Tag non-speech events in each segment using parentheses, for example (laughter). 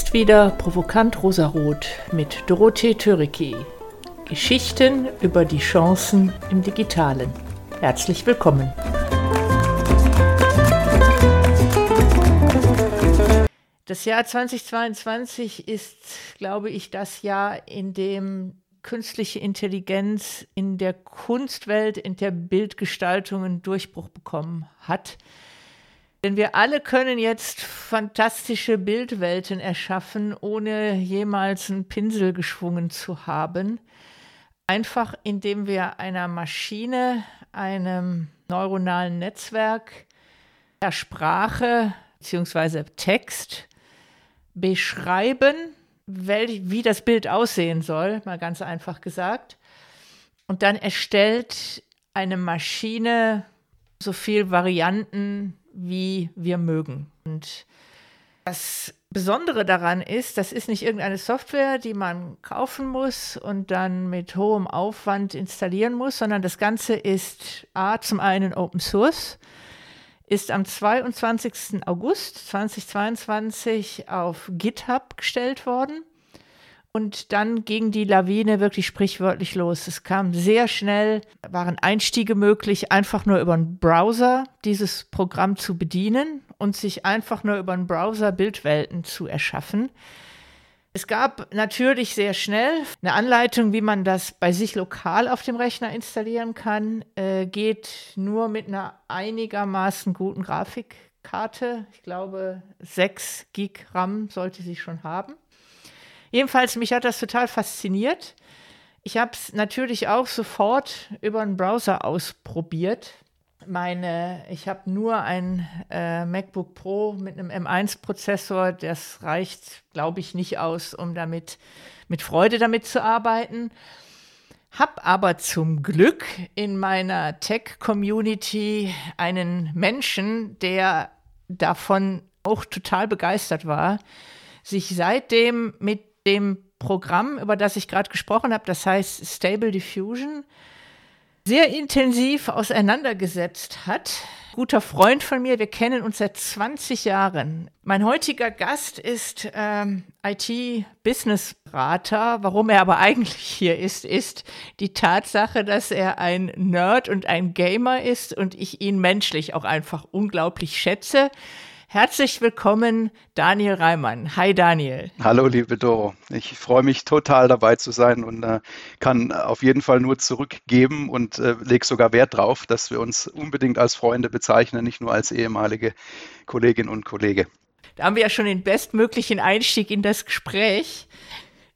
ist wieder Provokant Rosarot mit Dorothee Töricki. Geschichten über die Chancen im Digitalen. Herzlich willkommen. Das Jahr 2022 ist, glaube ich, das Jahr, in dem künstliche Intelligenz in der Kunstwelt, in der Bildgestaltung einen Durchbruch bekommen hat. Denn wir alle können jetzt fantastische Bildwelten erschaffen, ohne jemals einen Pinsel geschwungen zu haben. Einfach indem wir einer Maschine, einem neuronalen Netzwerk, der Sprache bzw. Text beschreiben, wie das Bild aussehen soll, mal ganz einfach gesagt. Und dann erstellt eine Maschine so viele Varianten wie wir mögen. Und das Besondere daran ist, das ist nicht irgendeine Software, die man kaufen muss und dann mit hohem Aufwand installieren muss, sondern das Ganze ist A, zum einen Open Source, ist am 22. August 2022 auf GitHub gestellt worden und dann ging die Lawine wirklich sprichwörtlich los. Es kam sehr schnell, waren Einstiege möglich, einfach nur über einen Browser dieses Programm zu bedienen und sich einfach nur über einen Browser Bildwelten zu erschaffen. Es gab natürlich sehr schnell eine Anleitung, wie man das bei sich lokal auf dem Rechner installieren kann. Äh, geht nur mit einer einigermaßen guten Grafikkarte. Ich glaube, 6 Gig RAM sollte sie schon haben. Jedenfalls, mich hat das total fasziniert. Ich habe es natürlich auch sofort über einen Browser ausprobiert. Meine, ich habe nur ein äh, MacBook Pro mit einem M1-Prozessor. Das reicht, glaube ich, nicht aus, um damit mit Freude damit zu arbeiten. Hab aber zum Glück in meiner Tech-Community einen Menschen, der davon auch total begeistert war, sich seitdem mit dem Programm, über das ich gerade gesprochen habe, das heißt Stable Diffusion, sehr intensiv auseinandergesetzt hat. Guter Freund von mir, wir kennen uns seit 20 Jahren. Mein heutiger Gast ist ähm, IT-Business-Berater. Warum er aber (laughs) eigentlich hier ist, ist die Tatsache, dass er ein Nerd und ein Gamer ist und ich ihn menschlich auch einfach unglaublich schätze. Herzlich willkommen, Daniel Reimann. Hi, Daniel. Hallo, liebe Doro. Ich freue mich total dabei zu sein und äh, kann auf jeden Fall nur zurückgeben und äh, lege sogar Wert darauf, dass wir uns unbedingt als Freunde bezeichnen, nicht nur als ehemalige Kollegin und Kollege. Da haben wir ja schon den bestmöglichen Einstieg in das Gespräch.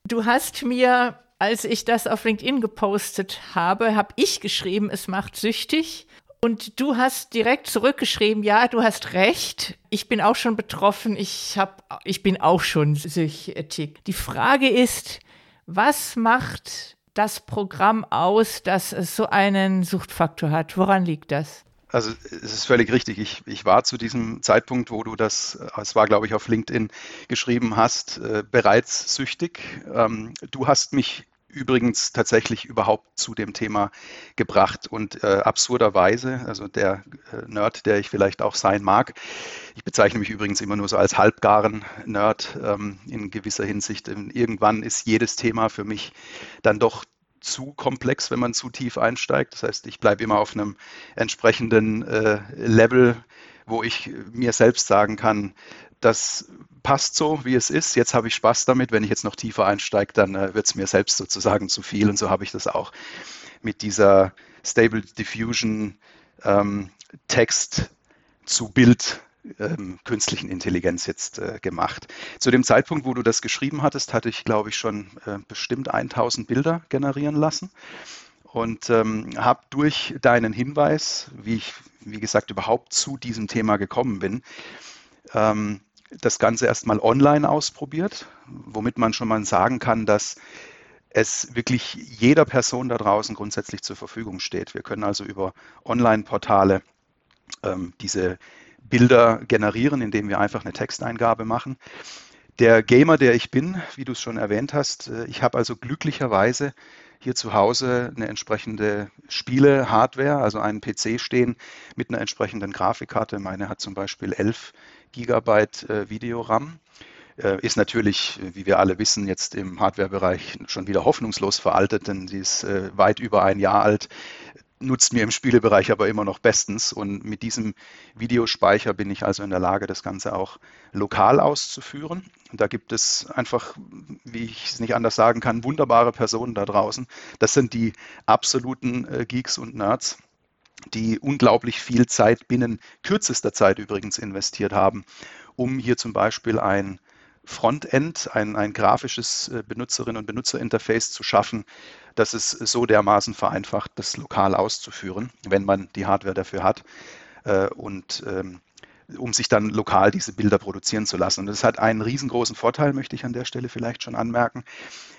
Du hast mir, als ich das auf LinkedIn gepostet habe, habe ich geschrieben, es macht süchtig. Und du hast direkt zurückgeschrieben, ja, du hast recht. Ich bin auch schon betroffen. Ich hab, ich bin auch schon süchtig. Die Frage ist, was macht das Programm aus, dass es so einen Suchtfaktor hat? Woran liegt das? Also es ist völlig richtig. Ich, ich war zu diesem Zeitpunkt, wo du das, es war glaube ich auf LinkedIn geschrieben hast, äh, bereits süchtig. Ähm, du hast mich übrigens tatsächlich überhaupt zu dem Thema gebracht. Und äh, absurderweise, also der äh, Nerd, der ich vielleicht auch sein mag, ich bezeichne mich übrigens immer nur so als halbgaren Nerd ähm, in gewisser Hinsicht. Irgendwann ist jedes Thema für mich dann doch zu komplex, wenn man zu tief einsteigt. Das heißt, ich bleibe immer auf einem entsprechenden äh, Level, wo ich mir selbst sagen kann, das passt so, wie es ist. Jetzt habe ich Spaß damit. Wenn ich jetzt noch tiefer einsteige, dann äh, wird es mir selbst sozusagen zu viel. Und so habe ich das auch mit dieser Stable Diffusion ähm, Text zu Bild ähm, künstlichen Intelligenz jetzt äh, gemacht. Zu dem Zeitpunkt, wo du das geschrieben hattest, hatte ich, glaube ich, schon äh, bestimmt 1000 Bilder generieren lassen und ähm, habe durch deinen Hinweis, wie ich, wie gesagt, überhaupt zu diesem Thema gekommen bin, ähm, das Ganze erstmal online ausprobiert, womit man schon mal sagen kann, dass es wirklich jeder Person da draußen grundsätzlich zur Verfügung steht. Wir können also über Online-Portale ähm, diese Bilder generieren, indem wir einfach eine Texteingabe machen. Der Gamer, der ich bin, wie du es schon erwähnt hast, äh, ich habe also glücklicherweise hier zu Hause eine entsprechende Spiele-Hardware, also einen PC stehen mit einer entsprechenden Grafikkarte. Meine hat zum Beispiel 11 Gigabyte äh, Videoram. äh, ist natürlich, wie wir alle wissen, jetzt im Hardware-Bereich schon wieder hoffnungslos veraltet, denn sie ist äh, weit über ein Jahr alt nutzt mir im Spielebereich aber immer noch bestens. Und mit diesem Videospeicher bin ich also in der Lage, das Ganze auch lokal auszuführen. Und da gibt es einfach, wie ich es nicht anders sagen kann, wunderbare Personen da draußen. Das sind die absoluten äh, Geeks und Nerds die unglaublich viel Zeit binnen kürzester Zeit übrigens investiert haben, um hier zum Beispiel ein Frontend, ein, ein grafisches äh, Benutzerinnen- und Benutzerinterface zu schaffen, das es so dermaßen vereinfacht, das lokal auszuführen, wenn man die Hardware dafür hat. Äh, und ähm, um sich dann lokal diese Bilder produzieren zu lassen. Und das hat einen riesengroßen Vorteil, möchte ich an der Stelle vielleicht schon anmerken.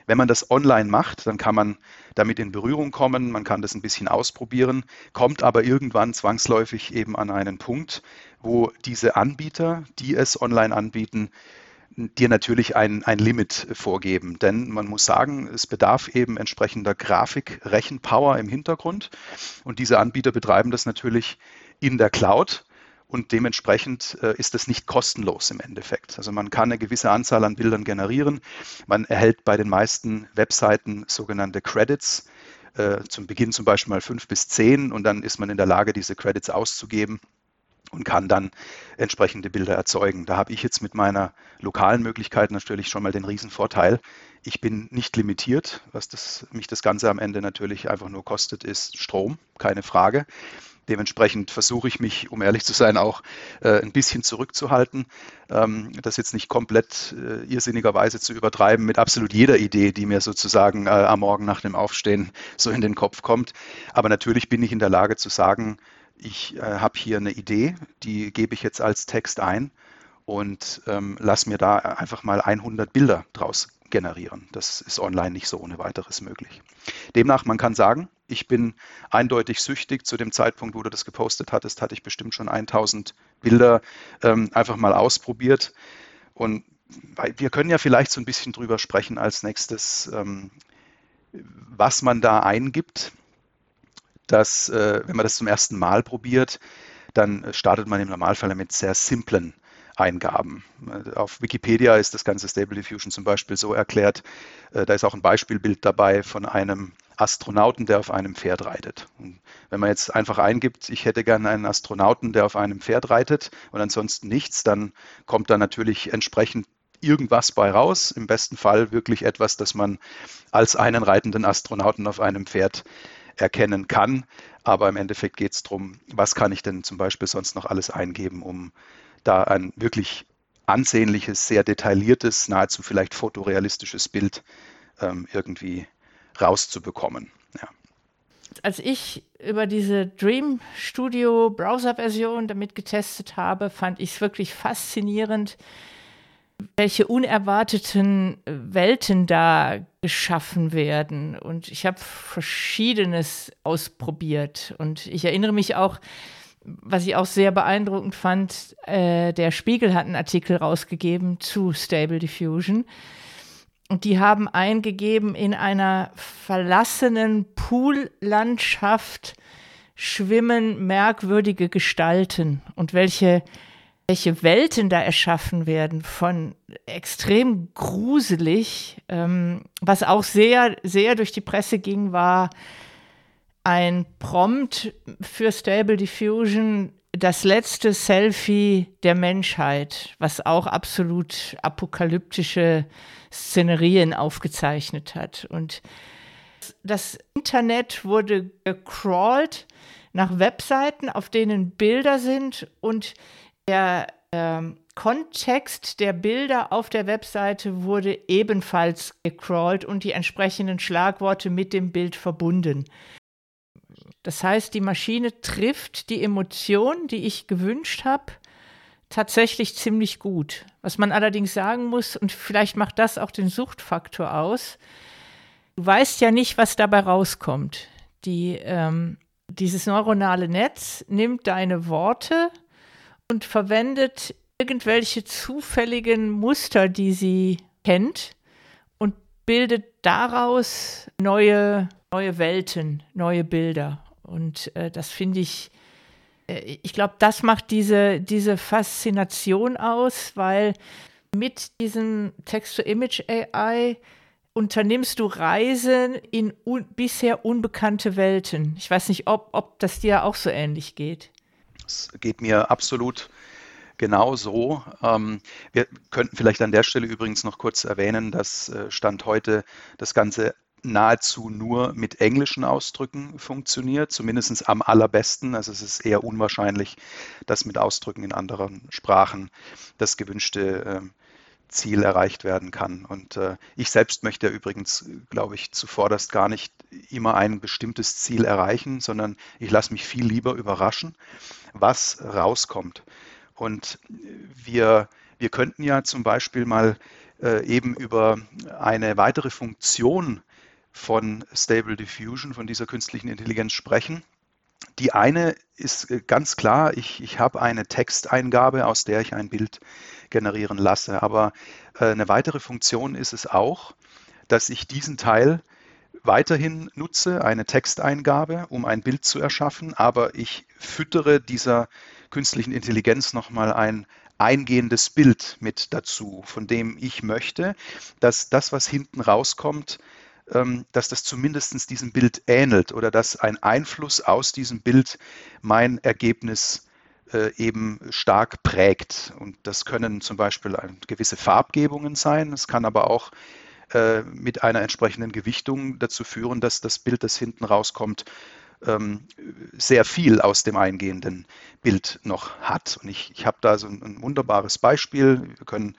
Wenn man das online macht, dann kann man damit in Berührung kommen, man kann das ein bisschen ausprobieren, kommt aber irgendwann zwangsläufig eben an einen Punkt, wo diese Anbieter, die es online anbieten, dir natürlich ein, ein Limit vorgeben. Denn man muss sagen, es bedarf eben entsprechender Grafik-Rechenpower im Hintergrund. Und diese Anbieter betreiben das natürlich in der Cloud. Und dementsprechend äh, ist das nicht kostenlos im Endeffekt. Also man kann eine gewisse Anzahl an Bildern generieren. Man erhält bei den meisten Webseiten sogenannte Credits. Äh, zum Beginn zum Beispiel mal fünf bis zehn und dann ist man in der Lage, diese Credits auszugeben und kann dann entsprechende Bilder erzeugen. Da habe ich jetzt mit meiner lokalen Möglichkeit natürlich schon mal den Riesenvorteil. Ich bin nicht limitiert. Was das, mich das Ganze am Ende natürlich einfach nur kostet, ist Strom, keine Frage. Dementsprechend versuche ich mich, um ehrlich zu sein, auch äh, ein bisschen zurückzuhalten, ähm, das jetzt nicht komplett äh, irrsinnigerweise zu übertreiben mit absolut jeder Idee, die mir sozusagen äh, am Morgen nach dem Aufstehen so in den Kopf kommt. Aber natürlich bin ich in der Lage zu sagen, ich äh, habe hier eine Idee, die gebe ich jetzt als Text ein und ähm, lass mir da einfach mal 100 Bilder draus generieren. Das ist online nicht so ohne weiteres möglich. Demnach, man kann sagen, ich bin eindeutig süchtig. Zu dem Zeitpunkt, wo du das gepostet hattest, hatte ich bestimmt schon 1000 Bilder ähm, einfach mal ausprobiert. Und wir können ja vielleicht so ein bisschen drüber sprechen als nächstes, ähm, was man da eingibt dass, äh, wenn man das zum ersten Mal probiert, dann startet man im Normalfall mit sehr simplen Eingaben. Auf Wikipedia ist das ganze Stable Diffusion zum Beispiel so erklärt, äh, da ist auch ein Beispielbild dabei von einem Astronauten, der auf einem Pferd reitet. Und wenn man jetzt einfach eingibt, ich hätte gerne einen Astronauten, der auf einem Pferd reitet und ansonsten nichts, dann kommt da natürlich entsprechend irgendwas bei raus. Im besten Fall wirklich etwas, das man als einen reitenden Astronauten auf einem Pferd erkennen kann. Aber im Endeffekt geht es darum, was kann ich denn zum Beispiel sonst noch alles eingeben, um da ein wirklich ansehnliches, sehr detailliertes, nahezu vielleicht fotorealistisches Bild ähm, irgendwie rauszubekommen. Ja. Als ich über diese Dream Studio Browser-Version damit getestet habe, fand ich es wirklich faszinierend, welche unerwarteten Welten da geschaffen werden. Und ich habe verschiedenes ausprobiert. Und ich erinnere mich auch, was ich auch sehr beeindruckend fand, äh, der Spiegel hat einen Artikel rausgegeben zu Stable Diffusion. Und die haben eingegeben, in einer verlassenen Poollandschaft schwimmen merkwürdige Gestalten und welche welche Welten da erschaffen werden von extrem gruselig. Ähm, was auch sehr, sehr durch die Presse ging, war ein Prompt für Stable Diffusion, das letzte Selfie der Menschheit, was auch absolut apokalyptische Szenerien aufgezeichnet hat. Und das Internet wurde gecrawlt nach Webseiten, auf denen Bilder sind und der ähm, Kontext der Bilder auf der Webseite wurde ebenfalls gecrawlt und die entsprechenden Schlagworte mit dem Bild verbunden. Das heißt, die Maschine trifft die Emotion, die ich gewünscht habe, tatsächlich ziemlich gut. Was man allerdings sagen muss, und vielleicht macht das auch den Suchtfaktor aus, du weißt ja nicht, was dabei rauskommt. Die, ähm, dieses neuronale Netz nimmt deine Worte, und verwendet irgendwelche zufälligen Muster, die sie kennt und bildet daraus neue, neue Welten, neue Bilder. Und äh, das finde ich, äh, ich glaube, das macht diese, diese Faszination aus, weil Mit diesem Text-to-Image-AI unternimmst du Reisen in un bisher unbekannte Welten. Ich weiß nicht, ob, ob das dir auch so ähnlich geht. Es geht mir absolut genau so. Ähm, wir könnten vielleicht an der Stelle übrigens noch kurz erwähnen, dass äh, Stand heute das Ganze nahezu nur mit englischen Ausdrücken funktioniert, zumindest am allerbesten. Also es ist eher unwahrscheinlich, dass mit Ausdrücken in anderen Sprachen das gewünschte äh, Ziel erreicht werden kann. Und äh, ich selbst möchte übrigens, glaube ich, zuvorderst gar nicht immer ein bestimmtes Ziel erreichen, sondern ich lasse mich viel lieber überraschen, was rauskommt. Und wir, wir könnten ja zum Beispiel mal äh, eben über eine weitere Funktion von Stable Diffusion, von dieser künstlichen Intelligenz sprechen. Die eine ist äh, ganz klar, ich, ich habe eine Texteingabe, aus der ich ein Bild generieren lasse. Aber äh, eine weitere Funktion ist es auch, dass ich diesen Teil weiterhin nutze, eine Texteingabe, um ein Bild zu erschaffen, aber ich füttere dieser künstlichen Intelligenz nochmal ein eingehendes Bild mit dazu, von dem ich möchte, dass das, was hinten rauskommt, dass das zumindest diesem Bild ähnelt oder dass ein Einfluss aus diesem Bild mein Ergebnis äh, eben stark prägt. Und das können zum Beispiel gewisse Farbgebungen sein. Es kann aber auch äh, mit einer entsprechenden Gewichtung dazu führen, dass das Bild, das hinten rauskommt, ähm, sehr viel aus dem eingehenden Bild noch hat. Und ich, ich habe da so ein, ein, wunderbares Beispiel. Wir können,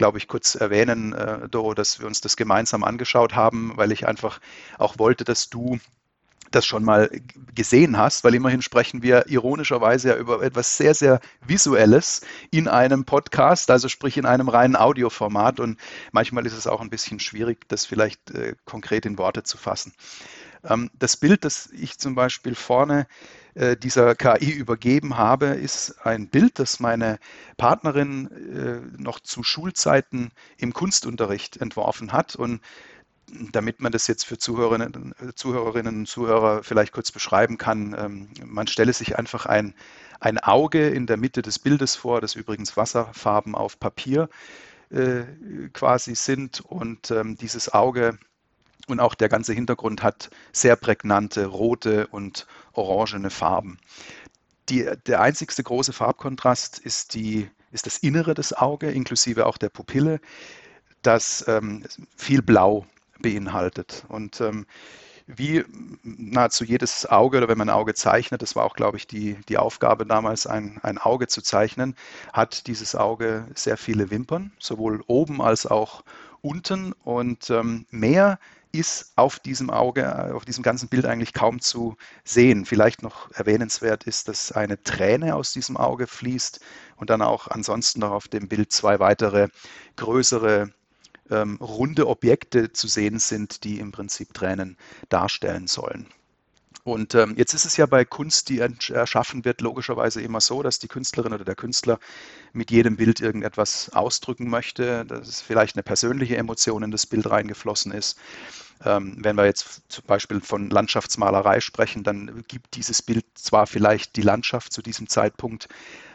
glaube ich, kurz erwähnen, äh, Doro, dass wir uns das gemeinsam angeschaut haben, weil ich einfach auch wollte, dass du das schon mal gesehen hast, weil immerhin sprechen wir ironischerweise ja über etwas sehr, sehr Visuelles in einem Podcast, also sprich in einem reinen Audioformat. Und manchmal ist es auch ein bisschen schwierig, das vielleicht äh, konkret in Worte zu fassen. Ähm, das Bild, das ich zum Beispiel vorne äh, dieser KI übergeben habe, ist ein Bild, das meine Partnerin äh, noch zu Schulzeiten im Kunstunterricht entworfen hat. Und damit man das jetzt für Zuhörerinnen, Zuhörerinnen und Zuhörer vielleicht kurz beschreiben kann, ähm, man stelle sich einfach ein, ein Auge in der Mitte des Bildes vor, das übrigens Wasserfarben auf Papier äh, quasi sind. Und ähm, dieses Auge und auch der ganze Hintergrund hat sehr prägnante rote und orangene Farben. Die, der einzigste große Farbkontrast ist, die, ist das Innere des Auges, inklusive auch der Pupille, das ähm, viel Blau beinhaltet. Und ähm, wie nahezu jedes Auge oder wenn man ein Auge zeichnet, das war auch, glaube ich, die, die Aufgabe damals, ein, ein Auge zu zeichnen, hat dieses Auge sehr viele Wimpern, sowohl oben als auch unten. Und ähm, mehr ist auf diesem Auge, auf diesem ganzen Bild eigentlich kaum zu sehen. Vielleicht noch erwähnenswert ist, dass eine Träne aus diesem Auge fließt und dann auch ansonsten noch auf dem Bild zwei weitere größere ähm, runde Objekte zu sehen sind, die im Prinzip Tränen darstellen sollen. Und ähm, jetzt ist es ja bei Kunst, die erschaffen wird, logischerweise immer so, dass die Künstlerin oder der Künstler mit jedem Bild irgendetwas ausdrücken möchte, dass vielleicht eine persönliche Emotion in das Bild reingeflossen ist. Ähm, wenn wir jetzt zum Beispiel von Landschaftsmalerei sprechen, dann gibt dieses Bild zwar vielleicht die Landschaft zu diesem Zeitpunkt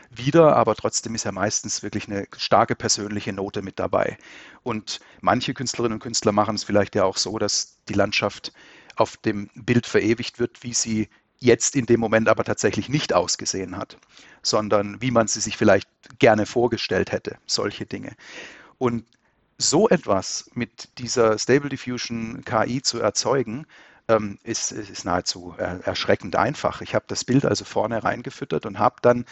wieder, aber trotzdem ist ja meistens wirklich eine starke persönliche Note mit dabei. Und manche Künstlerinnen und Künstler machen es vielleicht ja auch so, dass die Landschaft auf dem Bild verewigt wird, wie sie jetzt in dem Moment aber tatsächlich nicht ausgesehen hat, sondern wie man sie sich vielleicht gerne vorgestellt hätte, solche Dinge. Und so etwas mit dieser Stable Diffusion KI zu erzeugen, ähm, ist, ist nahezu erschreckend einfach. Ich habe das Bild also vorne reingefüttert und habe dann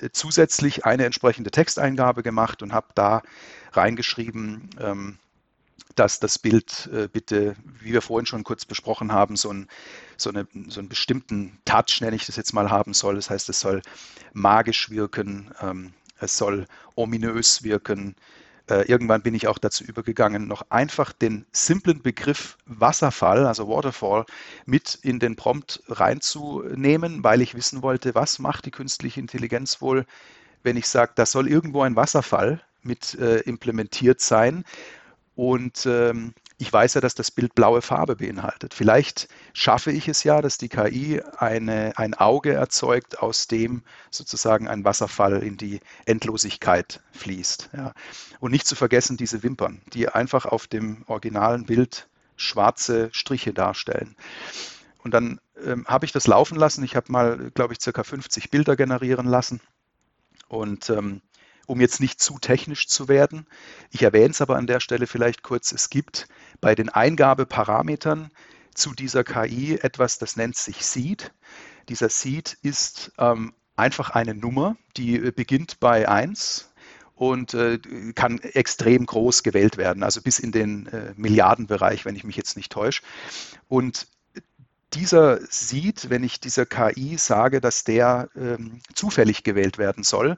äh, zusätzlich eine entsprechende Texteingabe gemacht und habe da reingeschrieben, ähm, dass das Bild äh, bitte, wie wir vorhin schon kurz besprochen haben, so, ein, so, eine, so einen bestimmten Touch, nenne ich das jetzt mal, haben soll. Das heißt, es soll magisch wirken, ähm, es soll ominös wirken. Äh, irgendwann bin ich auch dazu übergegangen, noch einfach den simplen Begriff Wasserfall, also Waterfall, mit in den Prompt reinzunehmen, weil ich wissen wollte, was macht die künstliche Intelligenz wohl, wenn ich sage, da soll irgendwo ein Wasserfall mit äh, implementiert sein und ähm, ich weiß ja, dass das Bild blaue Farbe beinhaltet. Vielleicht schaffe ich es ja, dass die KI eine, ein Auge erzeugt, aus dem sozusagen ein Wasserfall in die Endlosigkeit fließt. Ja. Und nicht zu vergessen diese Wimpern, die einfach auf dem originalen Bild schwarze Striche darstellen. Und dann ähm, habe ich das laufen lassen. Ich habe mal, glaube ich, circa 50 Bilder generieren lassen. Und ähm, um jetzt nicht zu technisch zu werden. Ich erwähne es aber an der Stelle vielleicht kurz. Es gibt bei den Eingabeparametern zu dieser KI etwas, das nennt sich Seed. Dieser Seed ist ähm, einfach eine Nummer, die äh, beginnt bei 1 und äh, kann extrem groß gewählt werden, also bis in den äh, Milliardenbereich, wenn ich mich jetzt nicht täusche. Und dieser sieht, wenn ich dieser KI sage, dass der ähm, zufällig gewählt werden soll,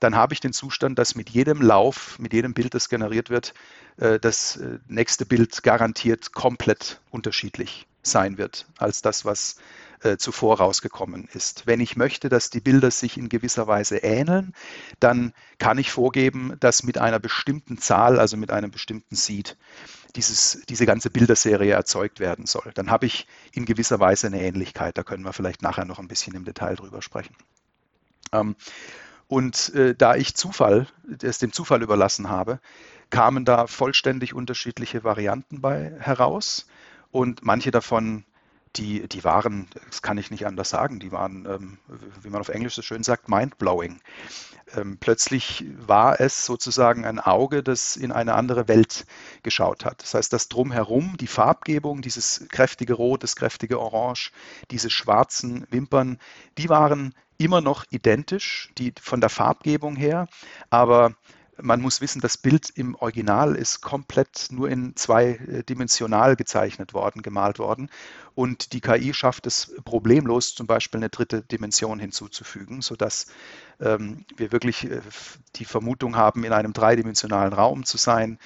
dann habe ich den Zustand, dass mit jedem Lauf, mit jedem Bild, das generiert wird, äh, das äh, nächste Bild garantiert komplett unterschiedlich sein wird als das, was äh, zuvor rausgekommen ist. Wenn ich möchte, dass die Bilder sich in gewisser Weise ähneln, dann kann ich vorgeben, dass mit einer bestimmten Zahl, also mit einem bestimmten Seed, dieses, diese ganze Bilderserie erzeugt werden soll. Dann habe ich in gewisser Weise eine Ähnlichkeit. Da können wir vielleicht nachher noch ein bisschen im Detail drüber sprechen. Ähm, und äh, da ich Zufall, es dem Zufall überlassen habe, kamen da vollständig unterschiedliche Varianten bei heraus. Und manche davon die, die waren, das kann ich nicht anders sagen, die waren, ähm, wie man auf Englisch so schön sagt, mindblowing. Ähm, plötzlich war es sozusagen ein Auge, das in eine andere Welt geschaut hat. Das heißt, das drumherum, die Farbgebung, dieses kräftige Rot, das kräftige Orange, diese schwarzen Wimpern, die waren immer noch identisch, die von der Farbgebung her, aber man muss wissen, das Bild im Original ist komplett nur in zweidimensional gezeichnet worden, gemalt worden. Und die KI schafft es problemlos, zum Beispiel eine dritte Dimension hinzuzufügen, sodass ähm, wir wirklich äh, die Vermutung haben, in einem dreidimensionalen Raum zu sein,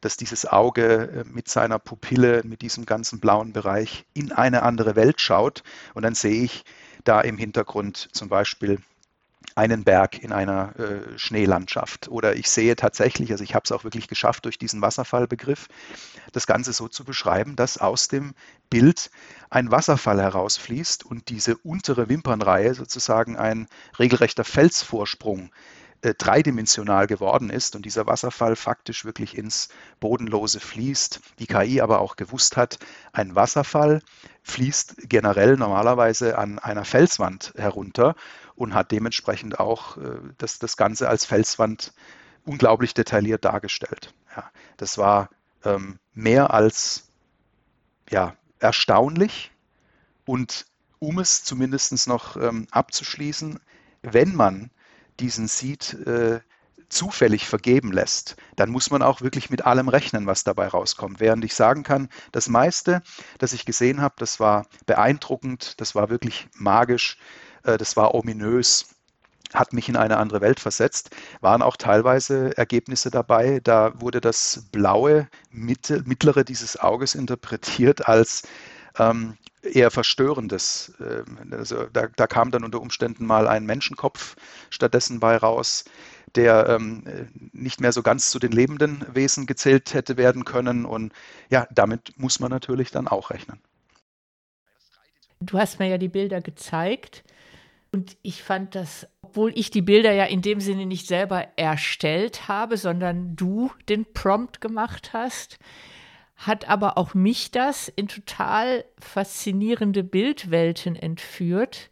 dass dieses Auge äh, mit seiner Pupille, mit diesem ganzen blauen Bereich in eine andere Welt schaut. Und dann sehe ich da im Hintergrund zum Beispiel einen Berg in einer äh, Schneelandschaft. Oder ich sehe tatsächlich, also ich habe es auch wirklich geschafft, durch diesen Wasserfallbegriff das Ganze so zu beschreiben, dass aus dem Bild ein Wasserfall herausfließt und diese untere Wimpernreihe sozusagen ein regelrechter Felsvorsprung äh, dreidimensional geworden ist und dieser Wasserfall faktisch wirklich ins Bodenlose fließt. Die KI aber auch gewusst hat, ein Wasserfall fließt generell normalerweise an einer Felswand herunter und hat dementsprechend auch äh, das, das Ganze als Felswand unglaublich detailliert dargestellt. Ja, das war ähm, mehr als ja, erstaunlich und um es zumindest noch ähm, abzuschließen, wenn man diesen Seed äh, zufällig vergeben lässt, dann muss man auch wirklich mit allem rechnen, was dabei rauskommt. Während ich sagen kann, das meiste, das ich gesehen habe, das war beeindruckend, das war wirklich magisch, das war ominös, hat mich in eine andere Welt versetzt, waren auch teilweise Ergebnisse dabei. Da wurde das blaue mittlere dieses Auges interpretiert als ähm, eher verstörendes. Ähm, also da, da, kam dann unter Umständen mal ein Menschenkopf stattdessen bei raus, der ähm, nicht mehr so ganz zu den lebenden Wesen gezählt hätte werden können. Und ja, damit muss man natürlich dann auch rechnen. Du hast mir ja die Bilder gezeigt. Und ich fand das, obwohl ich die Bilder ja in dem Sinne nicht selber erstellt habe, sondern du den Prompt gemacht hast, hat aber auch mich das in total faszinierende Bildwelten entführt.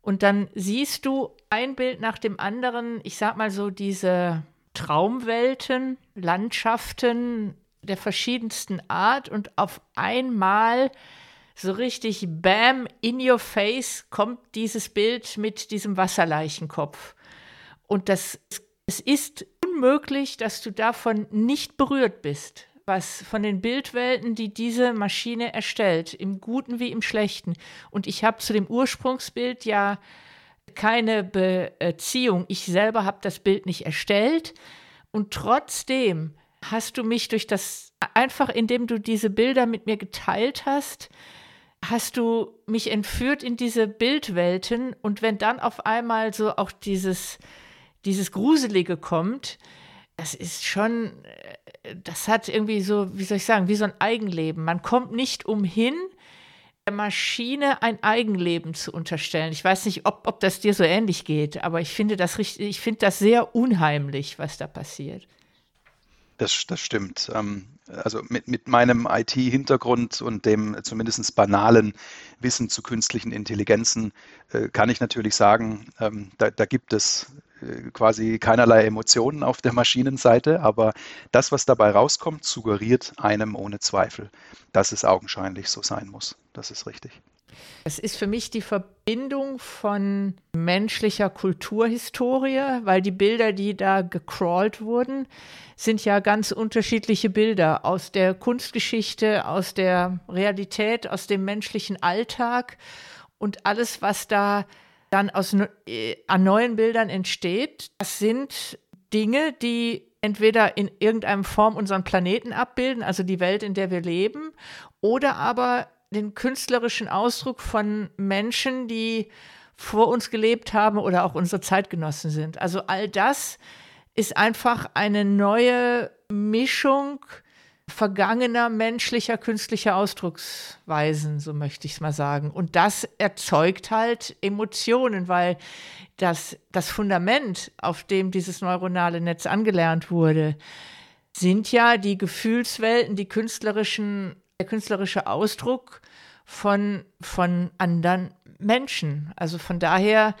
Und dann siehst du ein Bild nach dem anderen, ich sag mal so diese Traumwelten, Landschaften der verschiedensten Art und auf einmal so richtig bam in your face kommt dieses Bild mit diesem Wasserleichenkopf. Und das es ist unmöglich, dass du davon nicht berührt bist was von den Bildwelten, die diese Maschine erstellt, im Guten wie im Schlechten. Und ich habe zu dem Ursprungsbild ja keine Beziehung. Ich selber habe das Bild nicht erstellt. Und trotzdem hast du mich durch das, einfach indem du diese Bilder mit mir geteilt hast, hast du mich entführt in diese Bildwelten. Und wenn dann auf einmal so auch dieses, dieses Gruselige kommt, das ist schon, äh, das hat irgendwie so, wie soll ich sagen, wie so ein Eigenleben. Man kommt nicht umhin, der Maschine ein Eigenleben zu unterstellen. Ich weiß nicht, ob, ob das dir so ähnlich geht, aber ich finde das richtig, ich finde das sehr unheimlich, was da passiert. Das, das stimmt. Ähm, also mit, mit meinem IT-Hintergrund und dem zumindest banalen Wissen zu künstlichen Intelligenzen äh, kann ich natürlich sagen, ähm, da, da gibt es quasi keinerlei Emotionen auf der Maschinenseite, aber das, was dabei rauskommt, suggeriert einem ohne Zweifel, dass es augenscheinlich so sein muss. Das ist richtig. Es ist für mich die Verbindung von menschlicher Kulturhistorie, weil die Bilder, die da gecrawlt wurden, sind ja ganz unterschiedliche Bilder aus der Kunstgeschichte, aus der Realität, aus dem menschlichen Alltag und alles, was da dann aus, äh, an neuen Bildern entsteht, das sind Dinge, die entweder in irgendeiner Form unseren Planeten abbilden, also die Welt, in der wir leben, oder aber den künstlerischen Ausdruck von Menschen, die vor uns gelebt haben oder auch unsere Zeitgenossen sind. Also all das ist einfach eine neue Mischung vergangener menschlicher künstlicher Ausdrucksweisen, so möchte ich es mal sagen. Und das erzeugt halt Emotionen, weil das, das Fundament, auf dem dieses neuronale Netz angelernt wurde, sind ja die Gefühlswelten, die künstlerischen, der künstlerische Ausdruck von, von anderen Menschen. Also von daher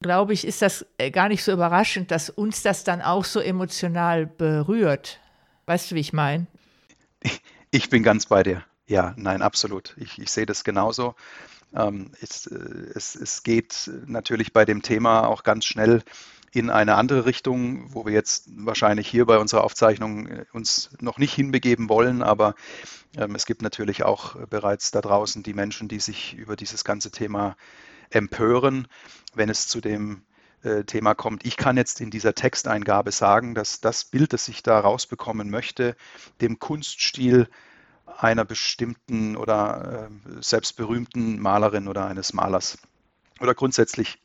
glaube ich, ist das äh, gar nicht so überraschend, dass uns das dann auch so emotional berührt. Weißt du, wie ich meine? Ich bin ganz bei dir. Ja, nein, absolut. Ich, ich sehe das genauso. Ähm, es, äh, es, es geht natürlich bei dem Thema auch ganz schnell in eine andere Richtung, wo wir jetzt wahrscheinlich hier bei unserer Aufzeichnung äh, uns noch nicht hinbegeben wollen, aber ähm, es gibt natürlich auch bereits da draußen die Menschen, die sich über dieses ganze Thema empören, wenn es zu dem äh, Thema kommt. Ich kann jetzt in dieser Texteingabe sagen, dass das Bild, das ich da rausbekommen möchte, dem Kunststil einer bestimmten oder äh, selbst berühmten Malerin oder eines Malers oder grundsätzlich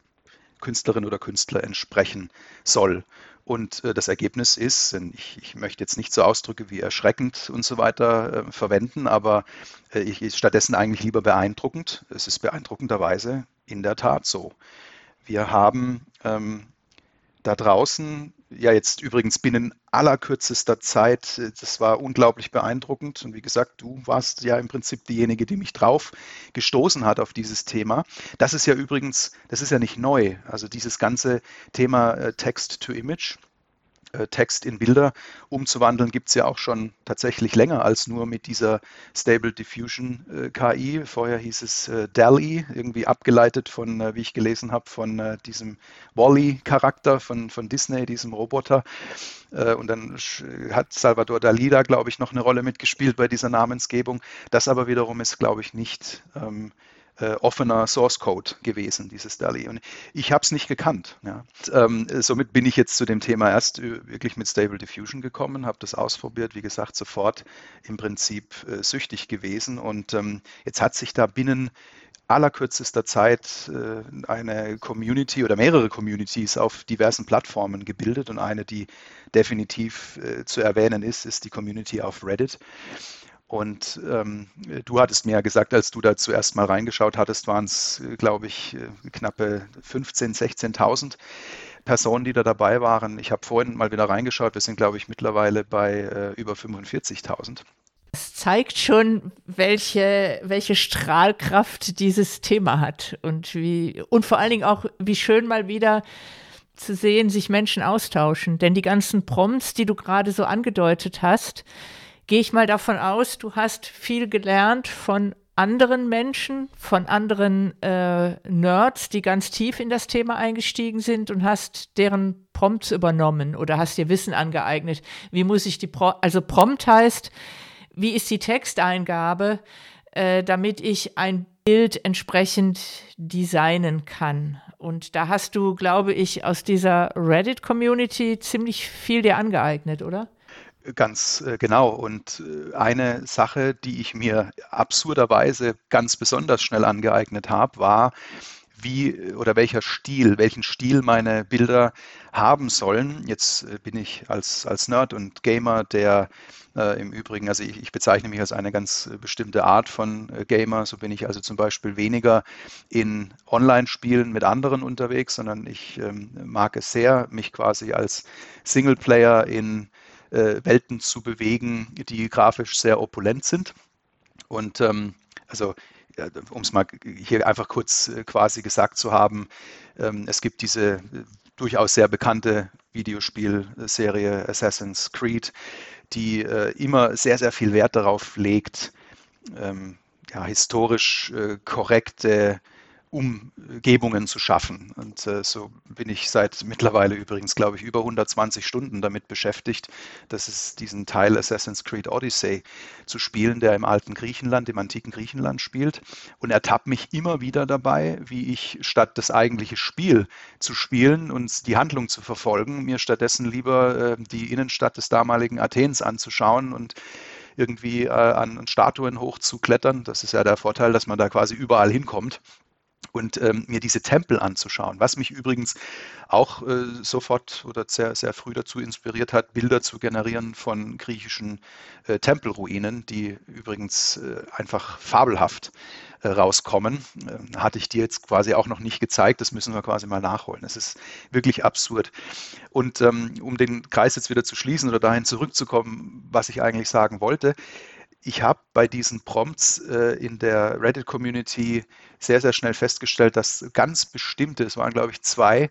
Künstlerin oder Künstler entsprechen soll. Und äh, das Ergebnis ist, ich, ich, möchte jetzt nicht so Ausdrücke wie erschreckend und so weiter äh, verwenden, aber äh, ich, stattdessen eigentlich lieber beeindruckend. Es ist beeindruckenderweise in der Tat so. Wir haben ähm, da draußen, ja jetzt übrigens binnen allerkürzester Zeit, äh, das war unglaublich beeindruckend. Und wie gesagt, du warst ja im Prinzip diejenige, die mich drauf gestoßen hat auf dieses Thema. Das ist ja übrigens, das ist ja nicht neu. Also dieses ganze Thema äh, Text to Image Text in Bilder umzuwandeln, gibt es ja auch schon tatsächlich länger als nur mit dieser Stable Diffusion äh, KI. Vorher hieß es äh, DALI, irgendwie abgeleitet von, äh, wie ich gelesen habe, von äh, diesem Wally-Charakter von, von Disney, diesem Roboter. Äh, und dann hat Salvador Dali da, glaube ich, noch eine Rolle mitgespielt bei dieser Namensgebung. Das aber wiederum ist, glaube ich, nicht ähm, äh, offener Source Code gewesen, dieses DALI. Und ich habe es nicht gekannt. Ja. Ähm, somit bin ich jetzt zu dem Thema erst äh, wirklich mit Stable Diffusion gekommen, habe das ausprobiert, wie gesagt, sofort im Prinzip äh, süchtig gewesen. Und ähm, jetzt hat sich da binnen allerkürzester Zeit äh, eine Community oder mehrere Communities auf diversen Plattformen gebildet und eine, die definitiv äh, zu erwähnen ist, ist die Community auf Reddit. Und ähm, du hattest mir ja gesagt, als du da zuerst mal reingeschaut hattest, waren es, glaube ich, äh, knappe 15.000, 16.000 Personen, die da dabei waren. Ich habe vorhin mal wieder reingeschaut. Wir sind, glaube ich, mittlerweile bei äh, über 45.000. Es zeigt schon, welche, welche Strahlkraft dieses Thema hat und wie und vor allen Dingen auch, wie schön mal wieder zu sehen, sich Menschen austauschen. Denn die ganzen Prompts, die du gerade so angedeutet hast, gehe ich mal davon aus, du hast viel gelernt von anderen Menschen, von anderen äh, Nerds, die ganz tief in das Thema eingestiegen sind und hast deren Prompts übernommen oder hast dir Wissen angeeignet. Wie muss ich die Pro also Prompt heißt, wie ist die Texteingabe, äh, damit ich ein Bild entsprechend designen kann. Und da hast du, glaube ich, aus dieser Reddit-Community ziemlich viel dir angeeignet, oder? Ganz äh, genau. Und äh, eine Sache, die ich mir absurderweise ganz besonders schnell angeeignet habe, war, wie oder welcher Stil, welchen Stil meine Bilder haben sollen. Jetzt äh, bin ich als, als Nerd und Gamer, der äh, im Übrigen, also ich, ich, bezeichne mich als eine ganz äh, bestimmte Art von äh, Gamer. So bin ich also zum Beispiel weniger in Online-Spielen mit anderen unterwegs, sondern ich ähm, mag es sehr, mich quasi als Singleplayer in äh, Welten zu bewegen, die grafisch sehr opulent sind. Und ähm, also um es mal hier einfach kurz äh, quasi gesagt zu haben, ähm, es gibt diese äh, durchaus sehr bekannte Videospielserie Assassin's Creed, die äh, immer sehr, sehr viel Wert darauf legt, ähm, ja, historisch korrekte Umgebungen zu schaffen. Und äh, so bin ich seit mittlerweile übrigens, glaube ich, über 120 Stunden damit beschäftigt, dass es diesen Teil Assassin's Creed Odyssey zu spielen, der im alten Griechenland, im antiken Griechenland spielt. Und ertappt mich immer wieder dabei, wie ich statt das eigentliche Spiel zu spielen und die Handlung zu verfolgen, mir stattdessen lieber äh, die Innenstadt des damaligen Athens anzuschauen und irgendwie äh, an Statuen hochzuklettern. Das ist ja der Vorteil, dass man da quasi überall hinkommt und ähm, mir diese Tempel anzuschauen, was mich übrigens auch äh, sofort oder sehr, sehr früh dazu inspiriert hat, Bilder zu generieren von griechischen äh, Tempelruinen, die übrigens äh, einfach fabelhaft äh, rauskommen. Ähm, hatte ich dir jetzt quasi auch noch nicht gezeigt, das müssen wir quasi mal nachholen. Es ist wirklich absurd. Und ähm, um den Kreis jetzt wieder zu schließen oder dahin zurückzukommen, was ich eigentlich sagen wollte, ich habe bei diesen Prompts äh, in der Reddit-Community sehr, sehr schnell festgestellt, dass ganz bestimmte, es waren glaube ich zwei,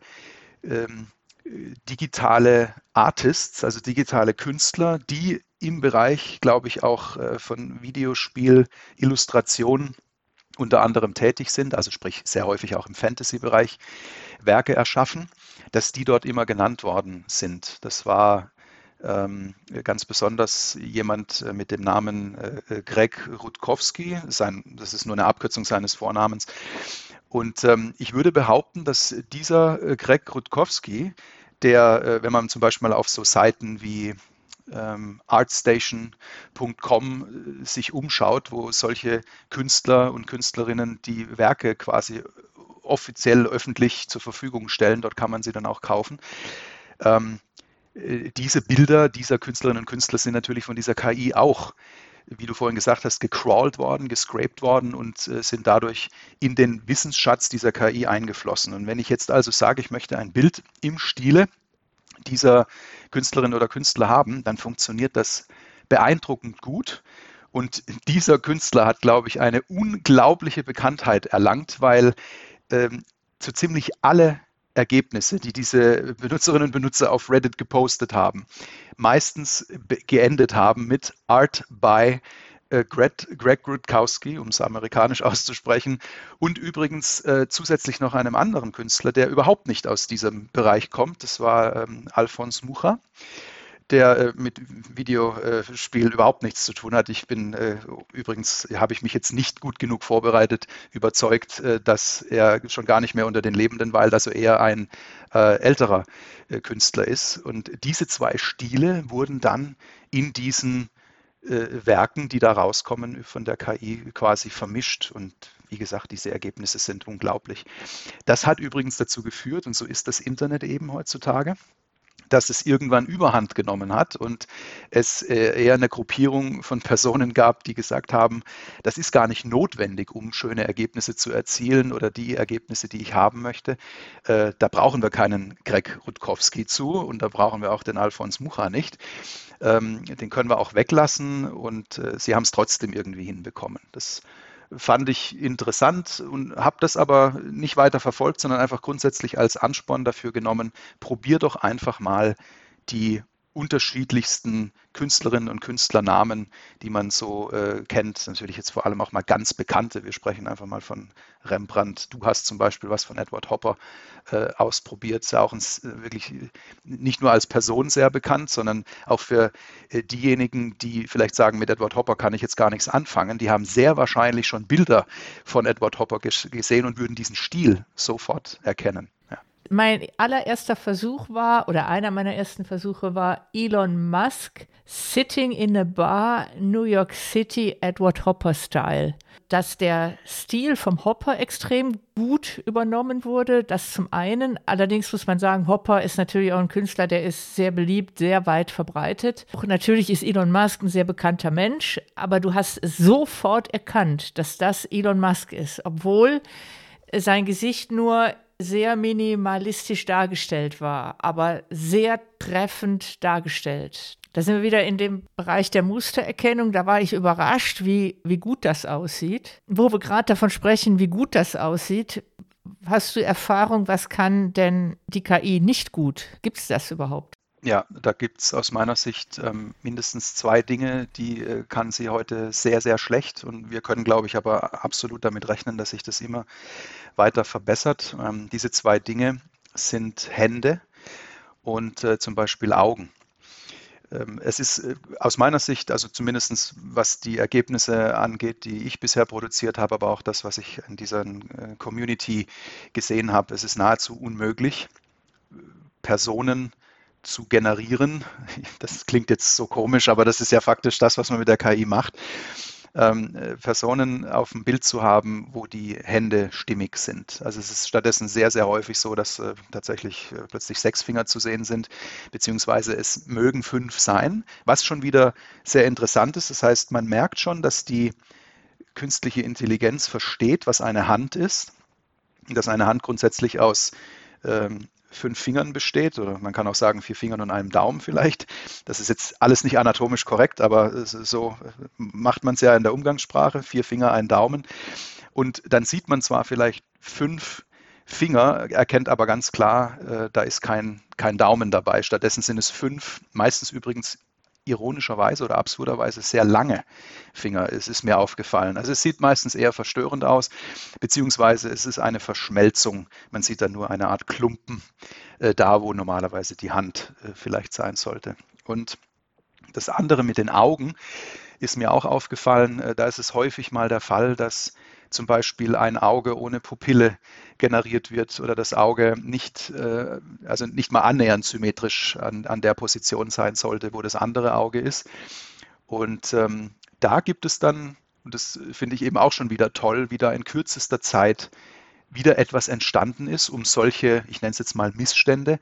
ähm, digitale Artists, also digitale Künstler, die im Bereich, glaube ich, auch äh, von Videospiel, Illustration unter anderem tätig sind, also sprich sehr häufig auch im Fantasy-Bereich Werke erschaffen, dass die dort immer genannt worden sind. Das war ganz besonders jemand äh, mit dem Namen äh, Greg Rutkowski. Sein, das ist nur eine Abkürzung seines Vornamens. Und ähm, ich würde behaupten, dass dieser äh, Greg Rutkowski, der, äh, wenn man zum Beispiel mal auf so Seiten wie ähm, artstation.com äh, sich umschaut, wo solche Künstler und Künstlerinnen die Werke quasi offiziell öffentlich zur Verfügung stellen, dort kann man sie dann auch kaufen. Ähm, äh, diese Bilder dieser Künstlerinnen und Künstler sind natürlich von dieser KI auch, wie du vorhin gesagt hast, gecrawlt worden, gescraped worden und äh, sind dadurch in den Wissensschatz dieser KI eingeflossen. Und wenn ich jetzt also sage, ich möchte ein Bild im Stile dieser Künstlerin oder Künstler haben, dann funktioniert das beeindruckend gut. Und dieser Künstler hat, glaube ich, eine unglaubliche Bekanntheit erlangt, weil ähm, so ziemlich alle Ergebnisse, die diese Benutzerinnen und Benutzer auf Reddit gepostet haben, meistens geendet haben mit Art by äh, Greg, Greg Rutkowski, um es amerikanisch (laughs) auszusprechen, und übrigens äh, zusätzlich noch einem anderen Künstler, der überhaupt nicht aus diesem Bereich kommt. Das war ähm, Alphonse Mucha der äh, mit Videospielen überhaupt nichts zu tun hat. Ich bin äh, übrigens, habe ich mich jetzt nicht gut genug vorbereitet, überzeugt, äh, dass er schon gar nicht mehr unter den Lebenden weilt, also eher ein äh, älterer äh, Künstler ist. Und diese zwei Stile wurden dann in diesen äh, Werken, die da rauskommen, von der KI quasi vermischt und wie gesagt, diese Ergebnisse sind unglaublich. Das hat übrigens dazu geführt, und so ist das Internet eben heutzutage, dass es irgendwann Überhand genommen hat und es äh, eher eine Gruppierung von Personen gab, die gesagt haben, das ist gar nicht notwendig, um schöne Ergebnisse zu erzielen oder die Ergebnisse, die ich haben möchte. Äh, da brauchen wir keinen Greg Rutkowski zu und da brauchen wir auch den Alfons Mucha nicht. Ähm, den können wir auch weglassen und äh, sie haben es trotzdem irgendwie hinbekommen. Das fand ich interessant und habe das aber nicht weiter verfolgt, sondern einfach grundsätzlich als Ansporn dafür genommen, probier doch einfach mal die unterschiedlichsten Künstlerinnen und Künstlernamen, die man so äh, kennt. Natürlich jetzt vor allem auch mal ganz bekannte. Wir sprechen einfach mal von Rembrandt. Du hast zum Beispiel was von Edward Hopper äh, ausprobiert. Ist ja auch ein, äh, wirklich nicht nur als Person sehr bekannt, sondern auch für äh, diejenigen, die vielleicht sagen, mit Edward Hopper kann ich jetzt gar nichts anfangen. Die haben sehr wahrscheinlich schon Bilder von Edward Hopper gesehen und würden diesen Stil sofort erkennen Mein allererster Versuch war, oder einer meiner ersten Versuche war Elon Musk sitting in a bar, New York City, Edward Hopper Style. Dass der Stil vom Hopper extrem gut übernommen wurde, das zum einen. Allerdings muss man sagen, Hopper ist natürlich auch ein Künstler, der ist sehr beliebt, sehr weit verbreitet. Auch natürlich ist Elon Musk ein sehr bekannter Mensch, aber du hast sofort erkannt, dass das Elon Musk ist, obwohl sein Gesicht nur sehr minimalistisch dargestellt war, aber sehr treffend dargestellt. Da sind wir wieder in dem Bereich der Mustererkennung. Da war ich überrascht, wie, wie gut das aussieht. Wo wir gerade davon sprechen, wie gut das aussieht, hast du Erfahrung, was kann denn die KI nicht gut? Gibt es das überhaupt? Ja, da gibt es aus meiner Sicht ähm, mindestens zwei Dinge, die äh, kann sie heute sehr, sehr schlecht. Und wir können, glaube ich, aber absolut damit rechnen, dass sich das immer weiter verbessert. Ähm, diese zwei Dinge sind Hände und äh, zum Beispiel Augen. Ähm, es ist äh, aus meiner Sicht, also zumindest was die Ergebnisse angeht, die ich bisher produziert habe, aber auch das, was ich in dieser äh, Community gesehen habe, es ist nahezu unmöglich, Personen zu generieren. (laughs) Das klingt jetzt so komisch, aber das ist ja faktisch das, was man mit der KI macht. Ähm, äh, Personen auf dem Bild zu haben, wo die Hände stimmig sind. Also es ist stattdessen sehr, sehr häufig so, dass äh, tatsächlich äh, plötzlich sechs Finger zu sehen sind, beziehungsweise es mögen fünf sein, was schon wieder sehr interessant ist. Das heißt, man merkt schon, dass die künstliche Intelligenz versteht, was eine Hand ist, dass eine Hand grundsätzlich aus ähm, fünf Fingern besteht, oder man kann auch sagen vier Fingern und einem Daumen vielleicht. Das ist jetzt alles nicht anatomisch korrekt, aber so macht man es ja in der Umgangssprache, vier Finger, ein Daumen. Und dann sieht man zwar vielleicht fünf Finger, erkennt aber ganz klar, äh, da ist kein, kein Daumen dabei. Stattdessen sind es fünf, meistens übrigens ironischerweise oder absurderweise sehr lange Finger. Es ist mir aufgefallen. Also es sieht meistens eher verstörend aus, beziehungsweise es ist eine Verschmelzung. Man sieht dann nur eine Art Klumpen äh, da, wo normalerweise die Hand äh, vielleicht sein sollte. Und das andere mit den Augen ist mir auch aufgefallen. Äh, da ist es häufig mal der Fall, dass zum Beispiel ein Auge ohne Pupille generiert wird oder das Auge nicht, äh, also nicht mal annähernd symmetrisch an, an der Position sein sollte, wo das andere Auge ist. Und ähm, da gibt es dann, und das finde ich eben auch schon wieder toll, wie da in kürzester Zeit wieder etwas entstanden ist, um solche, ich nenne es jetzt mal Missstände,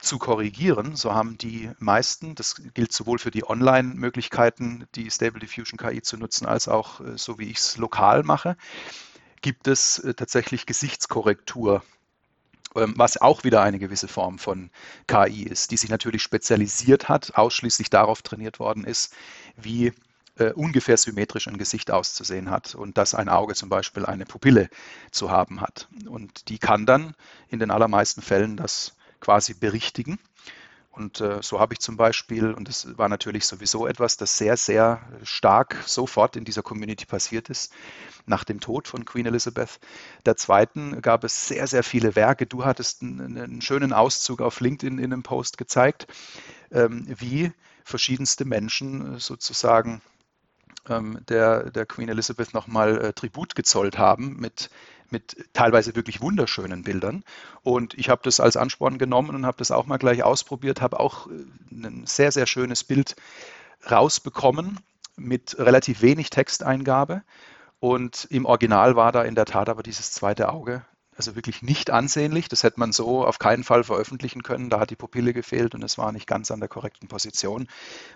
zu korrigieren. So haben die meisten, das gilt sowohl für die Online-Möglichkeiten, die Stable Diffusion KI zu nutzen, als auch äh, so wie ich es lokal mache, gibt es äh, tatsächlich Gesichtskorrektur ähm, was auch wieder eine gewisse Form von KI ist, die sich natürlich spezialisiert hat, ausschließlich darauf trainiert worden ist, wie äh, ungefähr symmetrisch ein Gesicht auszusehen hat und dass ein Auge zum Beispiel eine Pupille zu haben hat. Und die kann dann in den allermeisten Fällen das quasi berichtigen. Und äh, so habe ich zum Beispiel, und das war natürlich sowieso etwas, das sehr, sehr stark sofort in dieser Community passiert ist, nach dem Tod von Queen Elizabeth II. gab es sehr, sehr viele Werke. Du hattest einen, einen schönen Auszug auf LinkedIn in einem Post gezeigt, ähm, wie verschiedenste Menschen sozusagen ähm, der, der Queen Elizabeth nochmal äh, Tribut gezollt haben mit mit teilweise wirklich wunderschönen Bildern. Und ich habe das als Ansporn genommen und habe das auch mal gleich ausprobiert, habe auch äh, ein sehr, sehr schönes Bild rausbekommen mit relativ wenig Texteingabe. Und im Original war da in der Tat aber dieses zweite Auge, also wirklich nicht ansehnlich. Das hätte man so auf keinen Fall veröffentlichen können. Da hat die Pupille gefehlt und es war nicht ganz an der korrekten Position.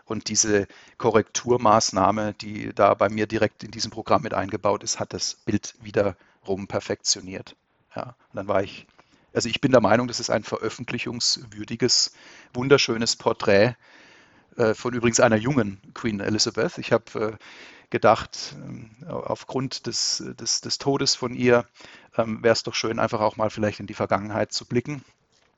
Und diese Korrekturmaßnahme, die da bei mir direkt in diesem Programm mit eingebaut ist, hat das Bild wieder rum perfektioniert. Ja, dann war ich, also ich bin der Meinung, das ist ein veröffentlichungswürdiges, wunderschönes Porträt äh, von übrigens einer jungen Queen Elizabeth. Ich habe äh, gedacht, äh, aufgrund des, des, des, Todes von ihr ähm, wäre es doch schön, einfach auch mal vielleicht in die Vergangenheit zu blicken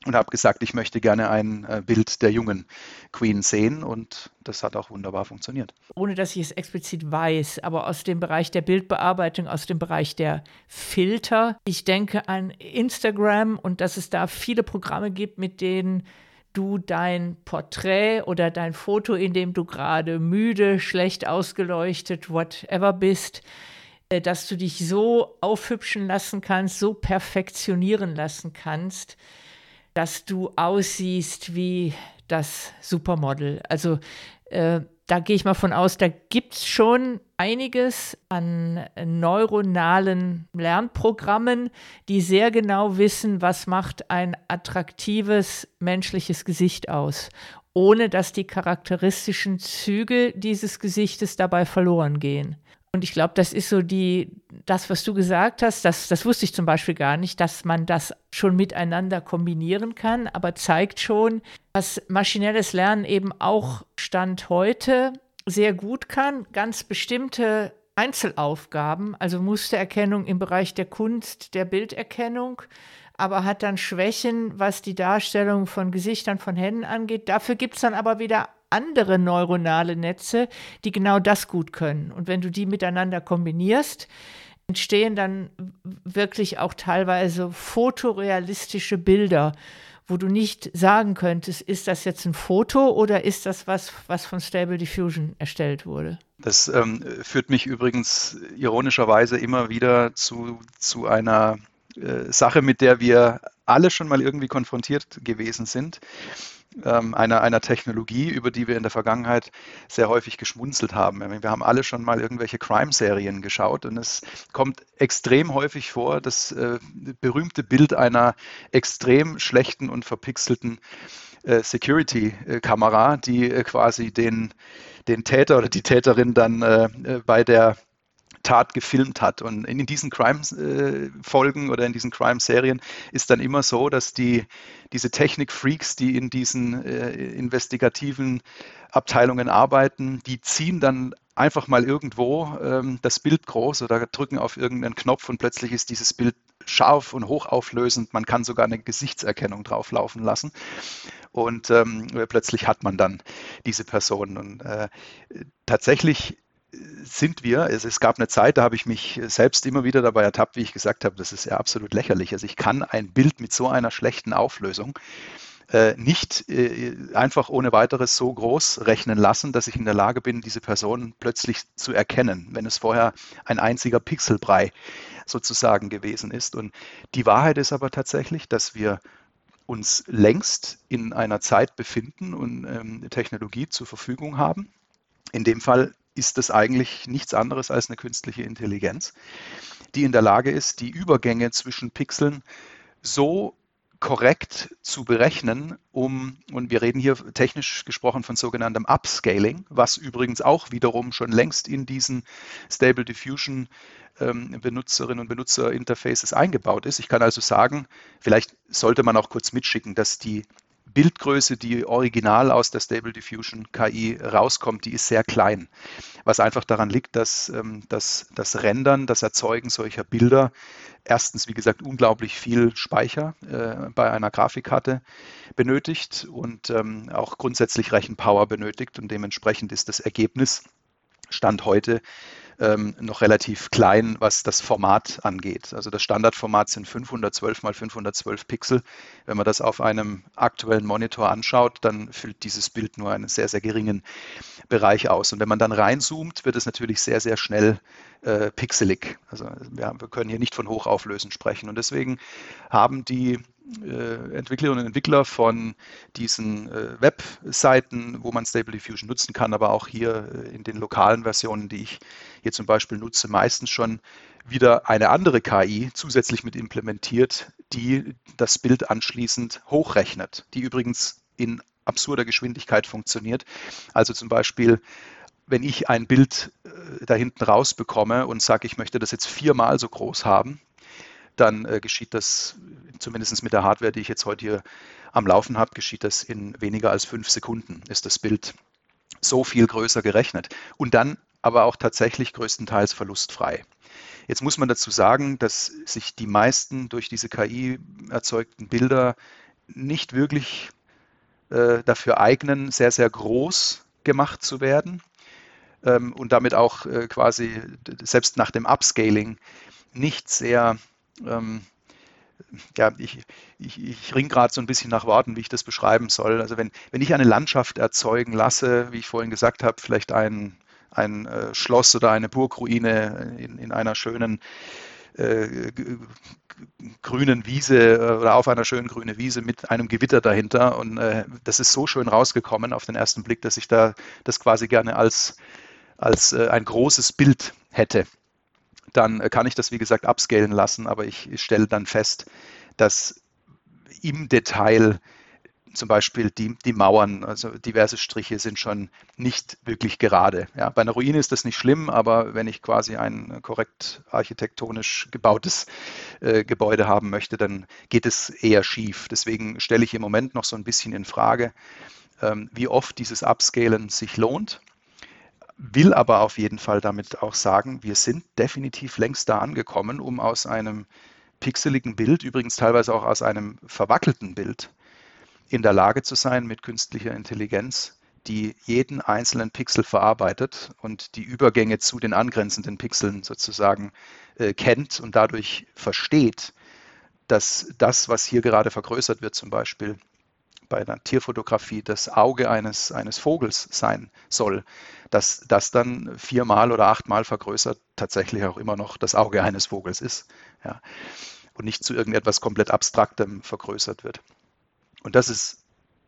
und habe gesagt, ich möchte gerne ein äh, Bild der jungen Queen sehen und das hat auch wunderbar funktioniert. Ohne dass ich es explizit weiß, aber aus dem Bereich der Bildbearbeitung, aus dem Bereich der Filter. Ich denke an Instagram und dass es da viele Programme gibt, mit denen du dein Porträt oder dein Foto, in dem du gerade müde, schlecht ausgeleuchtet, whatever bist, äh, dass du dich so aufhübschen lassen kannst, so perfektionieren lassen kannst, dass du aussiehst wie das Supermodel. Also äh, da gehe ich mal von aus, da gibt es schon einiges an neuronalen Lernprogrammen, die sehr genau wissen, was macht ein attraktives menschliches Gesicht aus, ohne dass die charakteristischen Züge dieses Gesichtes dabei verloren gehen. Und ich glaube, das ist so die, das, was du gesagt hast, das, das wusste ich zum Beispiel gar nicht, dass man das schon miteinander kombinieren kann, aber zeigt schon, dass maschinelles Lernen eben auch Stand heute sehr gut kann, ganz bestimmte Einzelaufgaben, also Mustererkennung im Bereich der Kunst, der Bilderkennung, aber hat dann Schwächen, was die Darstellung von Gesichtern, von Händen angeht. Dafür gibt es dann aber wieder andere neuronale Netze, die genau das gut können. Und wenn du die miteinander kombinierst, entstehen dann wirklich auch teilweise fotorealistische Bilder, wo du nicht sagen könntest, ist das jetzt ein Foto oder ist das was, was von Stable Diffusion erstellt wurde? Das ähm, führt mich übrigens ironischerweise immer wieder zu, zu einer äh, Sache, mit der wir alle schon mal irgendwie konfrontiert gewesen sind ähm, einer, einer Technologie, über die wir in der Vergangenheit sehr häufig geschmunzelt haben. Wir haben alle schon mal irgendwelche Crime-Serien geschaut und es kommt extrem häufig vor, das äh, berühmte Bild einer extrem schlechten und verpixelten äh, Security-Kamera, die äh, quasi den, den Täter oder die Täterin dann äh, äh, bei der Tat gefilmt hat. Und in diesen Crime-Folgen oder in diesen Crime-Serien ist dann immer so, dass die, diese Technik-Freaks, die in diesen äh, investigativen Abteilungen arbeiten, die ziehen dann einfach mal irgendwo ähm, das Bild groß oder drücken auf irgendeinen Knopf und plötzlich ist dieses Bild scharf und hochauflösend. Man kann sogar eine Gesichtserkennung drauflaufen lassen. Und ähm, plötzlich hat man dann diese Person. Und äh, tatsächlich sind wir, es, es, gab eine Zeit, da habe ich mich selbst immer wieder dabei ertappt, wie ich gesagt habe, das ist ja absolut lächerlich. Also ich kann ein Bild mit so einer schlechten Auflösung äh, nicht äh, einfach ohne weiteres so groß rechnen lassen, dass ich in der Lage bin, diese Person plötzlich zu erkennen, wenn es vorher ein einziger Pixelbrei sozusagen gewesen ist. Und die Wahrheit ist aber tatsächlich, dass wir uns längst in einer Zeit befinden und ähm, Technologie zur Verfügung haben. In dem Fall ist das eigentlich nichts anderes als eine künstliche Intelligenz, die in der Lage ist, die Übergänge zwischen Pixeln so korrekt zu berechnen, um, und wir reden hier technisch gesprochen von sogenanntem Upscaling, was übrigens auch wiederum schon längst in diesen Stable Diffusion ähm, Benutzerinnen und Benutzerinterfaces eingebaut ist. Ich kann also sagen, vielleicht sollte man auch kurz mitschicken, dass die Bildgröße, die original aus der Stable Diffusion KI rauskommt, die ist sehr klein. Was einfach daran liegt, dass ähm, das, das Rendern, das Erzeugen solcher Bilder erstens, wie gesagt, unglaublich viel Speicher äh, bei einer Grafikkarte benötigt und ähm, auch grundsätzlich Rechenpower benötigt und dementsprechend ist das Ergebnis Stand heute ähm, noch relativ klein, was das Format angeht. Also das Standardformat sind 512 mal 512 Pixel. Wenn man das auf einem aktuellen Monitor anschaut, dann füllt dieses Bild nur einen sehr, sehr geringen Bereich aus. Und wenn man dann reinzoomt, wird es natürlich sehr, sehr schnell äh, pixelig. Also wir, wir können hier nicht von Hochauflösen sprechen. Und deswegen haben die Entwicklerinnen und Entwickler von diesen äh, Webseiten, wo man Stable Diffusion nutzen kann, aber auch hier äh, in den lokalen Versionen, die ich hier zum Beispiel nutze, meistens schon wieder eine andere KI zusätzlich mit implementiert, die das Bild anschließend hochrechnet, die übrigens in absurder Geschwindigkeit funktioniert. Also zum Beispiel wenn ich ein Bild da hinten rausbekomme und sage, ich möchte das jetzt viermal so groß haben, dann äh, geschieht das, zumindest mit der Hardware, die ich jetzt heute hier am Laufen habe, geschieht das in weniger als fünf Sekunden, ist das Bild so viel größer gerechnet. Und dann aber auch tatsächlich größtenteils verlustfrei. Jetzt muss man dazu sagen, dass sich die meisten durch diese KI erzeugten Bilder nicht wirklich äh, dafür eignen, sehr, sehr groß gemacht zu werden ähm, und damit auch äh, quasi selbst nach dem Upscaling nicht sehr ähm, ja, ich, ich, ich ringe gerade so ein bisschen nach Worten, wie ich das beschreiben soll. Also wenn, wenn ich eine Landschaft erzeugen lasse, wie ich vorhin gesagt habe, vielleicht ein, ein äh, Schloss oder eine Burgruine in, in einer schönen äh, grünen Wiese äh, oder auf einer schönen grünen Wiese mit einem Gewitter dahinter. Und äh, das ist so schön rausgekommen auf den ersten Blick, dass ich da das quasi gerne als, als äh, ein großes Bild hätte. Dann äh, kann ich das, wie gesagt, upscalen lassen, aber ich, stelle dann fest, dass im Detail zum Beispiel die, die Mauern, also diverse Striche sind schon nicht wirklich gerade. Ja, bei einer Ruine ist das nicht schlimm, aber wenn ich quasi ein korrekt architektonisch gebautes äh, Gebäude haben möchte, dann geht es eher schief. Deswegen stelle ich im Moment noch so ein bisschen in Frage, ähm, wie oft dieses Upscalen sich lohnt. Will aber auf jeden Fall damit auch sagen, wir sind definitiv längst da angekommen, um aus einem pixeligen Bild, übrigens teilweise auch aus einem verwackelten Bild, in der Lage zu sein, mit künstlicher Intelligenz, die jeden einzelnen Pixel verarbeitet und die Übergänge zu den angrenzenden Pixeln sozusagen äh, kennt und dadurch versteht, dass das, was hier gerade vergrößert wird, zum Beispiel bei einer Tierfotografie das Auge eines, eines Vogels sein soll, dass das dann viermal oder achtmal vergrößert tatsächlich auch immer noch das Auge eines Vogels ist ja, und nicht zu irgendetwas komplett Abstraktem vergrößert wird. Und das ist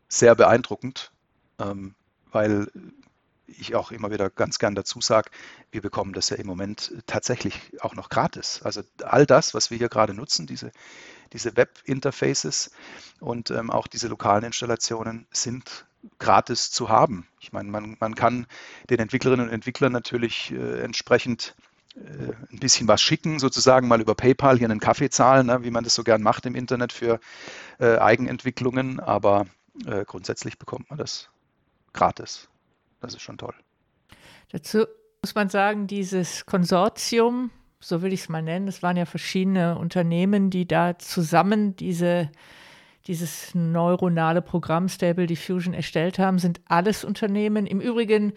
sehr beeindruckend, ähm, weil ich auch immer wieder ganz gern dazu sage, wir bekommen das ja im Moment tatsächlich auch noch gratis. Also all das, was wir hier gerade nutzen, diese, diese Web-Interfaces und ähm, auch diese lokalen Installationen sind gratis zu haben. Ich meine, man, man kann den Entwicklerinnen und Entwicklern natürlich äh, entsprechend äh, ein bisschen was schicken, sozusagen mal über PayPal hier einen Kaffee zahlen, ne, wie man das so gern macht im Internet für äh, Eigenentwicklungen, aber äh, grundsätzlich bekommt man das gratis. Das ist schon toll. Dazu muss man sagen, dieses Konsortium, so will ich es mal nennen, es waren ja verschiedene Unternehmen, die da zusammen diese dieses neuronale Programm Stable Diffusion erstellt haben, sind alles Unternehmen. Im Übrigen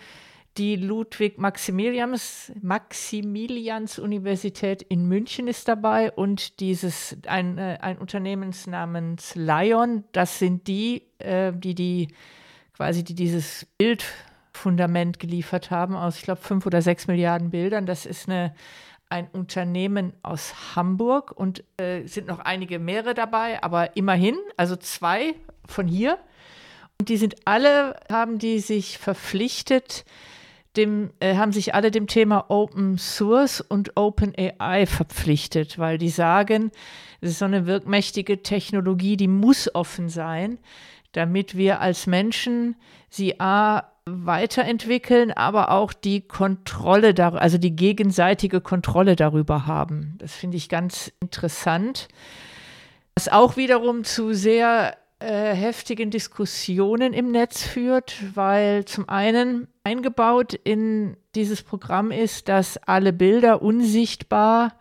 die Ludwig-Maximilians Maximilians Universität in München ist dabei und dieses ein, äh, ein Unternehmen namens Lion, das sind die, äh, die die quasi die dieses Bildfundament geliefert haben aus, ich glaube, fünf oder sechs Milliarden Bildern. Das ist eine ein Unternehmen aus Hamburg und äh, sind noch einige mehrere dabei, aber immerhin, also zwei von hier. Und die sind alle, haben die sich verpflichtet, dem, äh, haben sich alle dem Thema Open Source und Open AI verpflichtet, weil die sagen, es ist so eine wirkmächtige Technologie, die muss offen sein, damit wir als Menschen sie A weiterentwickeln, aber auch die Kontrolle, also die gegenseitige Kontrolle darüber haben. Das finde ich ganz interessant. Was auch wiederum zu sehr äh, heftigen Diskussionen im Netz führt, weil zum einen eingebaut in dieses Programm ist, dass alle Bilder unsichtbar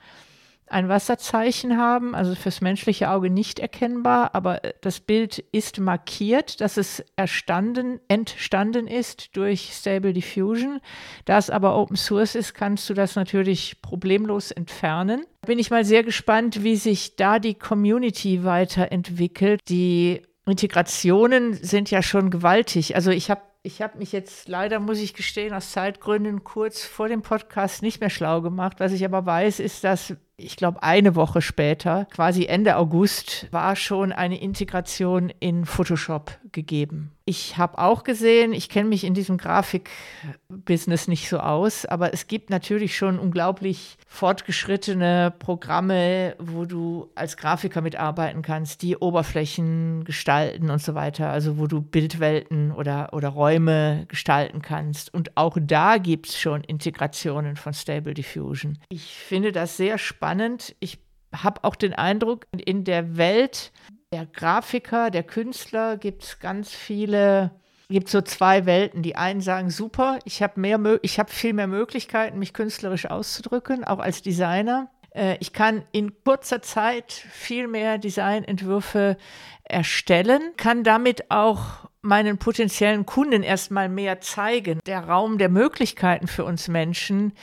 ein Wasserzeichen haben, also fürs menschliche Auge nicht erkennbar, aber das Bild ist markiert, dass es erstanden, entstanden ist durch Stable Diffusion. Da es aber Open Source ist, kannst du das natürlich problemlos entfernen. Bin ich mal sehr gespannt, wie sich da die Community weiterentwickelt. Die Integrationen sind ja schon gewaltig. Also ich habe ich habe mich jetzt leider, muss ich gestehen, aus Zeitgründen kurz vor dem Podcast nicht mehr schlau gemacht. Was ich aber weiß, ist, dass ich glaube, eine Woche später, quasi Ende August, war schon eine Integration in Photoshop gegeben. Ich habe auch gesehen, ich kenne mich in diesem Grafikbusiness nicht so aus, aber es gibt natürlich schon unglaublich fortgeschrittene Programme, wo du als Grafiker mitarbeiten kannst, die Oberflächen gestalten und so weiter, also wo du Bildwelten oder, oder Räume gestalten kannst. Und auch da gibt es schon Integrationen von Stable Diffusion. Ich finde das sehr spannend. Ich habe auch den Eindruck, in der Welt der Grafiker, der Künstler gibt es ganz viele, gibt so zwei Welten. Die einen sagen, super, ich habe mehr, viel mehr Möglichkeiten, mich künstlerisch auszudrücken, auch als Designer. Äh, ich kann in kurzer Zeit viel mehr Designentwürfe erstellen, kann damit auch meinen potenziellen Kunden erstmal mehr zeigen. Der Raum der Möglichkeiten für uns Menschen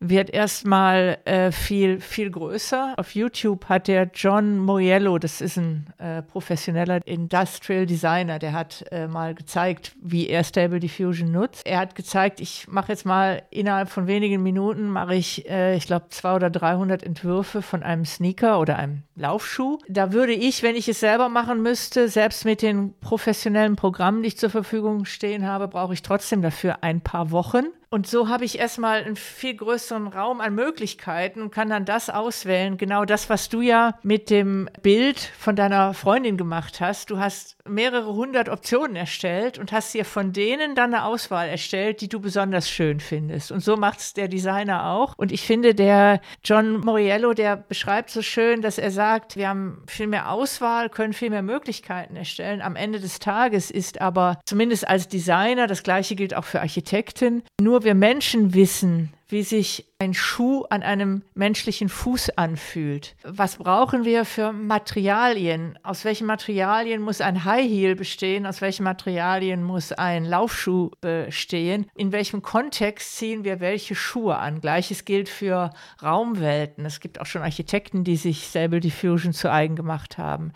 wird erstmal äh, viel, viel größer. Auf YouTube hat der John Moriello, das ist ein äh, professioneller Industrial Designer, der hat äh, mal gezeigt, wie er Stable Diffusion nutzt. Er hat gezeigt, ich mache jetzt mal innerhalb von wenigen Minuten, mache ich, äh, ich glaube, 200 oder 300 Entwürfe von einem Sneaker oder einem Laufschuh. Da würde ich, wenn ich es selber machen müsste, selbst mit den professionellen Programmen, die ich zur Verfügung stehen habe, brauche ich trotzdem dafür ein paar Wochen. Und so habe ich erstmal einen viel größeren Raum an Möglichkeiten und kann dann das auswählen. Genau das, was du ja mit dem Bild von deiner Freundin gemacht hast. Du hast mehrere hundert Optionen erstellt und hast dir von denen dann eine Auswahl erstellt, die du besonders schön findest. Und so macht es der Designer auch. Und ich finde, der John Moriello, der beschreibt so schön, dass er sagt, wir haben viel mehr Auswahl, können viel mehr Möglichkeiten erstellen. Am Ende des Tages ist aber zumindest als Designer, das gleiche gilt auch für Architekten, nur wir Menschen wissen, wie sich ein Schuh an einem menschlichen Fuß anfühlt. Was brauchen wir für Materialien? Aus welchen Materialien muss ein High Heel bestehen? Aus welchen Materialien muss ein Laufschuh bestehen? In welchem Kontext ziehen wir welche Schuhe an? Gleiches gilt für Raumwelten. Es gibt auch schon Architekten, die sich Stable Diffusion zu eigen gemacht haben.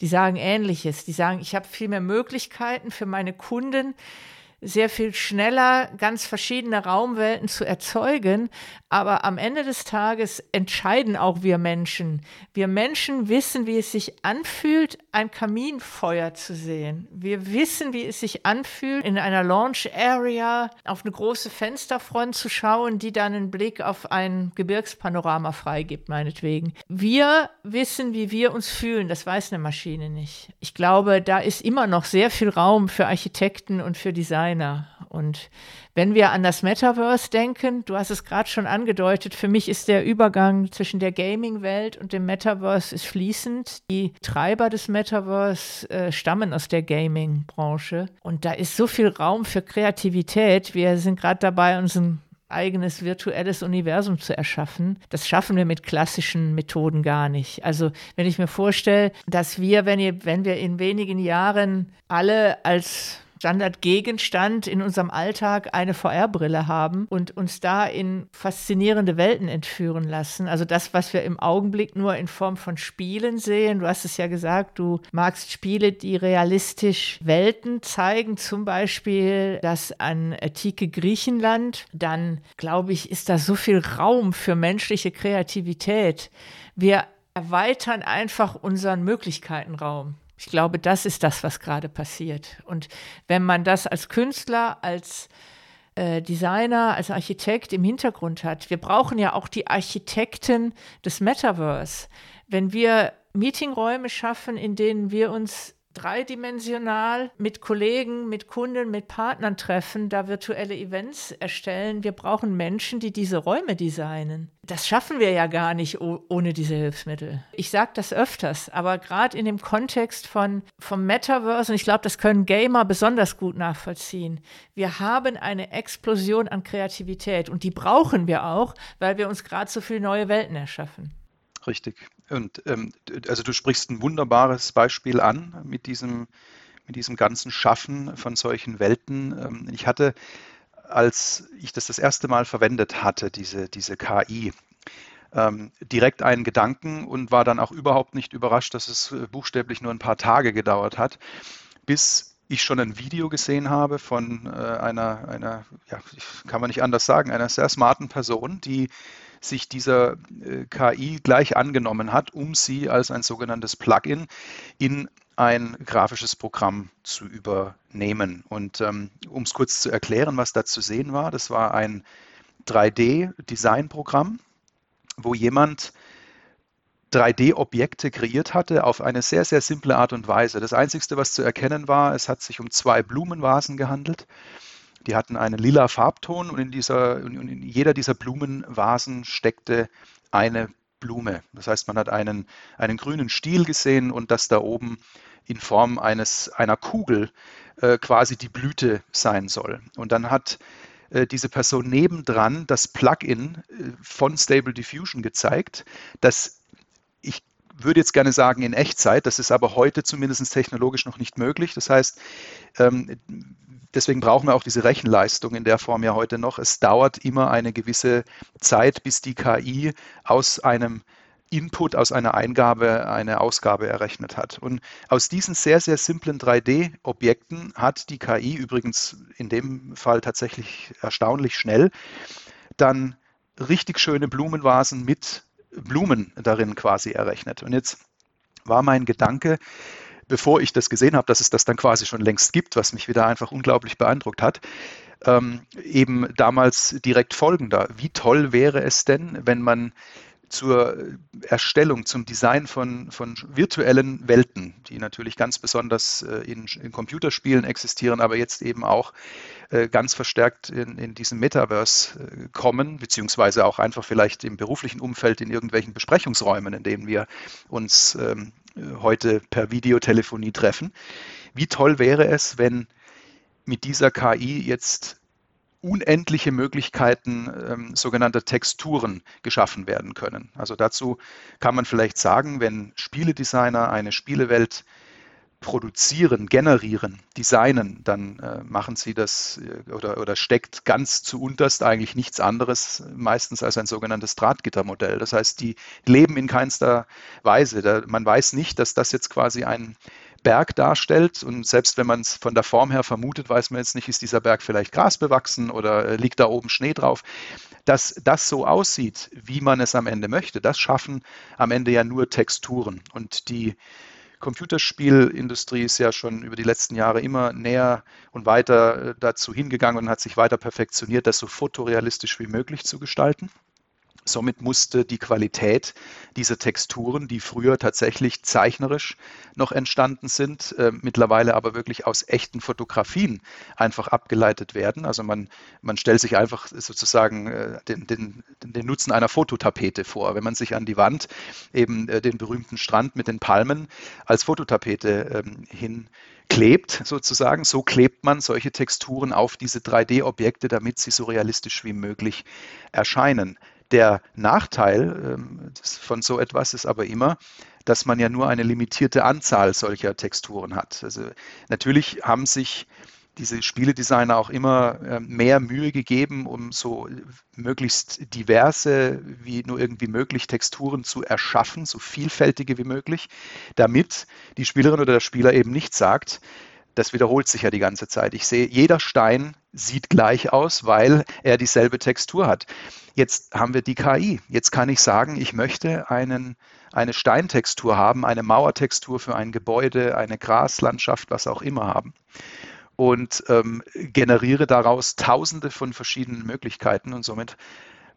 Die sagen Ähnliches. Die sagen, ich habe viel mehr Möglichkeiten für meine Kunden sehr viel schneller ganz verschiedene Raumwelten zu erzeugen. Aber am Ende des Tages entscheiden auch wir Menschen. Wir Menschen wissen, wie es sich anfühlt, ein Kaminfeuer zu sehen. Wir wissen, wie es sich anfühlt, in einer Launch Area auf eine große Fensterfront zu schauen, die dann einen Blick auf ein Gebirgspanorama freigibt, meinetwegen. Wir wissen, wie wir uns fühlen. Das weiß eine Maschine nicht. Ich glaube, da ist immer noch sehr viel Raum für Architekten und für Design kleiner. Und wenn wir an das Metaverse denken, du hast es gerade schon angedeutet, für mich ist der Übergang zwischen der Gaming-Welt und dem Metaverse ist fließend. Die Treiber des Metaverse äh, stammen aus der Gaming-Branche. Und da ist so viel Raum für Kreativität. Wir sind gerade dabei, unseren eigenes virtuelles Universum zu erschaffen. Das schaffen wir mit klassischen Methoden gar nicht. Also wenn ich mir vorstelle, dass wir, wenn, ihr, wenn wir in wenigen Jahren alle als Standardgegenstand in unserem Alltag eine VR-Brille haben und uns da in faszinierende Welten entführen lassen. Also das, was wir im Augenblick nur in Form von Spielen sehen. Du hast es ja gesagt, du magst Spiele, die realistisch Welten zeigen, zum Beispiel das an antike Griechenland. Dann, glaube ich, ist da so viel Raum für menschliche Kreativität. Wir erweitern einfach unseren Möglichkeitenraum. Ich glaube, das ist das, was gerade passiert. Und wenn man das als Künstler, als äh, Designer, als Architekt im Hintergrund hat, wir brauchen ja auch die Architekten des Metaverse. Wenn wir Meetingräume schaffen, in denen wir uns dreidimensional mit Kollegen, mit Kunden, mit Partnern treffen, da virtuelle Events erstellen. Wir brauchen Menschen, die diese Räume designen. Das schaffen wir ja gar nicht ohne diese Hilfsmittel. Ich sage das öfters, aber gerade in dem Kontext von, vom Metaverse, und ich glaube, das können Gamer besonders gut nachvollziehen, wir haben eine Explosion an Kreativität und die brauchen wir auch, weil wir uns gerade so viele neue Welten erschaffen. Richtig. Und ähm, also du sprichst ein wunderbares Beispiel an mit diesem, mit diesem ganzen Schaffen von solchen Welten. Ähm, ich hatte, als ich das das erste Mal verwendet hatte, diese, diese KI, ähm, direkt einen Gedanken und war dann auch überhaupt nicht überrascht, dass es äh, buchstäblich nur ein paar Tage gedauert hat, bis ich schon ein Video gesehen habe von äh, einer, einer ja, kann man nicht anders sagen, einer sehr smarten Person, die sich dieser äh, KI gleich angenommen hat, um sie als ein sogenanntes Plugin in ein grafisches Programm zu übernehmen. Und ähm, um es kurz zu erklären, was da zu sehen war, das war ein 3D-Design-Programm, wo jemand 3D-Objekte kreiert hatte auf eine sehr, sehr simple Art und Weise. Das Einzige, was zu erkennen war, es hat sich um zwei Blumenvasen gehandelt. Die hatten einen lila Farbton und in, dieser, in jeder dieser Blumenvasen steckte eine Blume. Das heißt, man hat einen, einen grünen Stiel gesehen und das da oben in Form eines, einer Kugel äh, quasi die Blüte sein soll. Und dann hat äh, diese Person nebendran das Plugin äh, von Stable Diffusion gezeigt, das würde jetzt gerne sagen in Echtzeit, das ist aber heute zumindest technologisch noch nicht möglich. Das heißt, ähm, deswegen brauchen wir auch diese Rechenleistung in der Form ja heute noch. Es dauert immer eine gewisse Zeit, bis die KI aus einem Input aus einer Eingabe eine Ausgabe errechnet hat. Und aus diesen sehr, sehr simplen 3D-Objekten hat die KI übrigens in dem Fall tatsächlich erstaunlich schnell dann richtig schöne Blumenvasen mit Blumen darin quasi errechnet. Und jetzt war mein Gedanke, bevor ich das gesehen habe, dass es das dann quasi schon längst gibt, was mich wieder einfach unglaublich beeindruckt hat, ähm, eben damals direkt folgender. Wie toll wäre es denn, wenn man zur Erstellung, zum Design von, von virtuellen Welten, die natürlich ganz besonders äh, in, in, Computerspielen existieren, aber jetzt eben auch äh, ganz verstärkt in, in diesem Metaverse äh, kommen, beziehungsweise auch einfach vielleicht im beruflichen Umfeld in irgendwelchen Besprechungsräumen, in denen wir uns ähm, heute per Videotelefonie treffen. Wie toll wäre es, wenn mit dieser KI jetzt unendliche Möglichkeiten ähm, sogenannter Texturen geschaffen werden können. Also dazu kann man vielleicht sagen, wenn Spieledesigner eine Spielewelt produzieren, generieren, designen, dann äh, machen sie das äh, oder, oder steckt ganz zu unterst eigentlich nichts anderes, meistens als ein sogenanntes Drahtgittermodell. Das heißt, die leben in keinster Weise. Da, man weiß nicht, dass das jetzt quasi ein Berg darstellt. Und selbst wenn man es von der Form her vermutet, weiß man jetzt nicht, ist dieser Berg vielleicht grasbewachsen oder äh, liegt da oben Schnee drauf. Dass das so aussieht, wie man es am Ende möchte, das schaffen am Ende ja nur Texturen. Und die Computerspielindustrie ist ja schon über die letzten Jahre immer näher und weiter äh, dazu hingegangen und hat sich weiter perfektioniert, das so fotorealistisch wie möglich zu gestalten. Somit musste die Qualität dieser Texturen, die früher tatsächlich zeichnerisch noch entstanden sind, äh, mittlerweile aber wirklich aus echten Fotografien einfach abgeleitet werden. Also man, man stellt sich einfach sozusagen äh, den, den, den Nutzen einer Fototapete vor. Wenn man sich an die Wand eben äh, den berühmten Strand mit den Palmen als Fototapete ähm, hin klebt sozusagen. So klebt man solche Texturen auf diese 3D-Objekte, damit sie so realistisch wie möglich erscheinen. Der Nachteil ähm, von so etwas ist aber immer, dass man ja nur eine limitierte Anzahl solcher Texturen hat. Also natürlich haben sich diese Spieledesigner auch immer äh, mehr Mühe gegeben, um so möglichst diverse wie nur irgendwie möglich Texturen zu erschaffen, so vielfältige wie möglich, damit die Spielerin oder der Spieler eben nicht sagt, das wiederholt sich ja die ganze Zeit. Ich sehe, jeder Stein sieht gleich aus, weil er dieselbe Textur hat. Jetzt haben wir die KI. Jetzt kann ich sagen, ich möchte einen, eine Steintextur haben, eine Mauertextur für ein Gebäude, eine Graslandschaft, was auch immer haben. Und ähm, generiere daraus tausende von verschiedenen Möglichkeiten und somit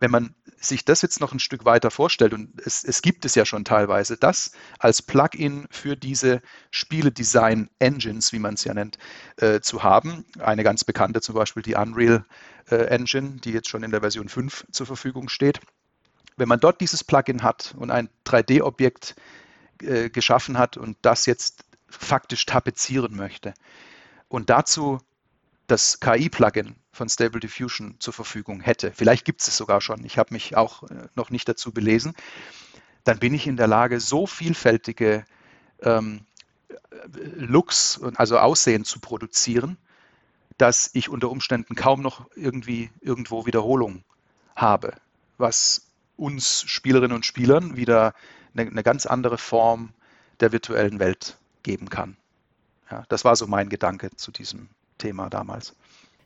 wenn man sich das jetzt noch ein Stück weiter vorstellt, und es, es gibt es ja schon teilweise, das als Plugin für diese Spiele-Design-Engines, wie man es ja nennt, äh, zu haben. Eine ganz bekannte zum Beispiel die Unreal äh, Engine, die jetzt schon in der Version 5 zur Verfügung steht. Wenn man dort dieses Plugin hat und ein 3D-Objekt äh, geschaffen hat und das jetzt faktisch tapezieren möchte und dazu das KI-Plugin von Stable Diffusion zur Verfügung hätte, vielleicht gibt es es sogar schon, ich habe mich auch äh, noch nicht dazu belesen, dann bin ich in der Lage, so vielfältige ähm, Looks, also Aussehen zu produzieren, dass ich unter Umständen kaum noch irgendwie irgendwo Wiederholung habe, was uns Spielerinnen und Spielern wieder eine, eine ganz andere Form der virtuellen Welt geben kann. Ja, das war so mein Gedanke zu diesem Thema damals.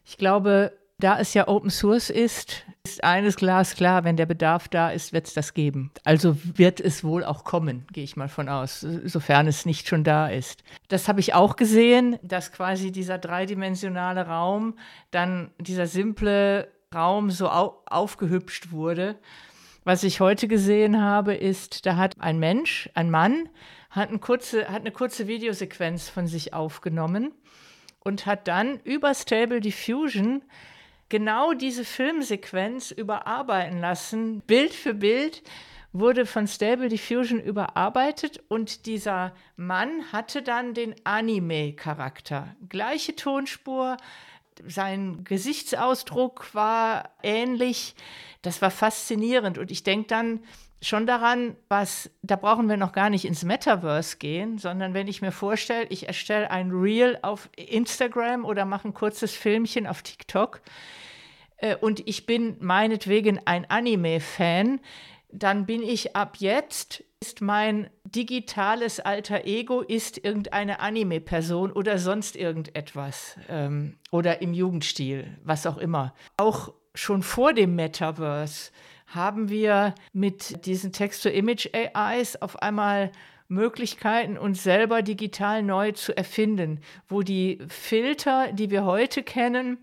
Ich glaube, da es ja Open Source ist, ist eines glasklar, wenn der Bedarf da ist, wird es das geben. Also wird es wohl auch kommen, gehe ich mal von aus, sofern es nicht schon da ist. Das habe ich auch gesehen, dass quasi dieser dreidimensionale Raum, dann dieser simple Raum so au aufgehübscht wurde. Was ich heute gesehen habe, ist, da hat ein Mensch, ein Mann, hat, eine kurze, hat eine kurze Videosequenz von sich aufgenommen und hat dann über Stable Diffusion genau diese Filmsequenz überarbeiten lassen. Bild für Bild wurde von Stable Diffusion überarbeitet und dieser Mann hatte dann den Anime-Charakter. Gleiche Tonspur, sein Gesichtsausdruck war ähnlich. Das war faszinierend und ich denke dann, schon daran, was, da brauchen wir noch gar nicht ins Metaverse gehen, sondern wenn ich mir vorstelle, ich erstelle ein Reel auf Instagram oder mache ein kurzes Filmchen auf TikTok äh, und ich bin meinetwegen ein Anime-Fan, dann bin ich ab jetzt, ist mein digitales alter Ego, ist irgendeine Anime-Person oder sonst irgendetwas ähm, oder im Jugendstil, was auch immer. Auch schon vor dem Metaverse haben wir mit diesen Text-to-Image-AIs auf einmal Möglichkeiten, uns selber digital neu zu erfinden, wo die Filter, die wir heute kennen,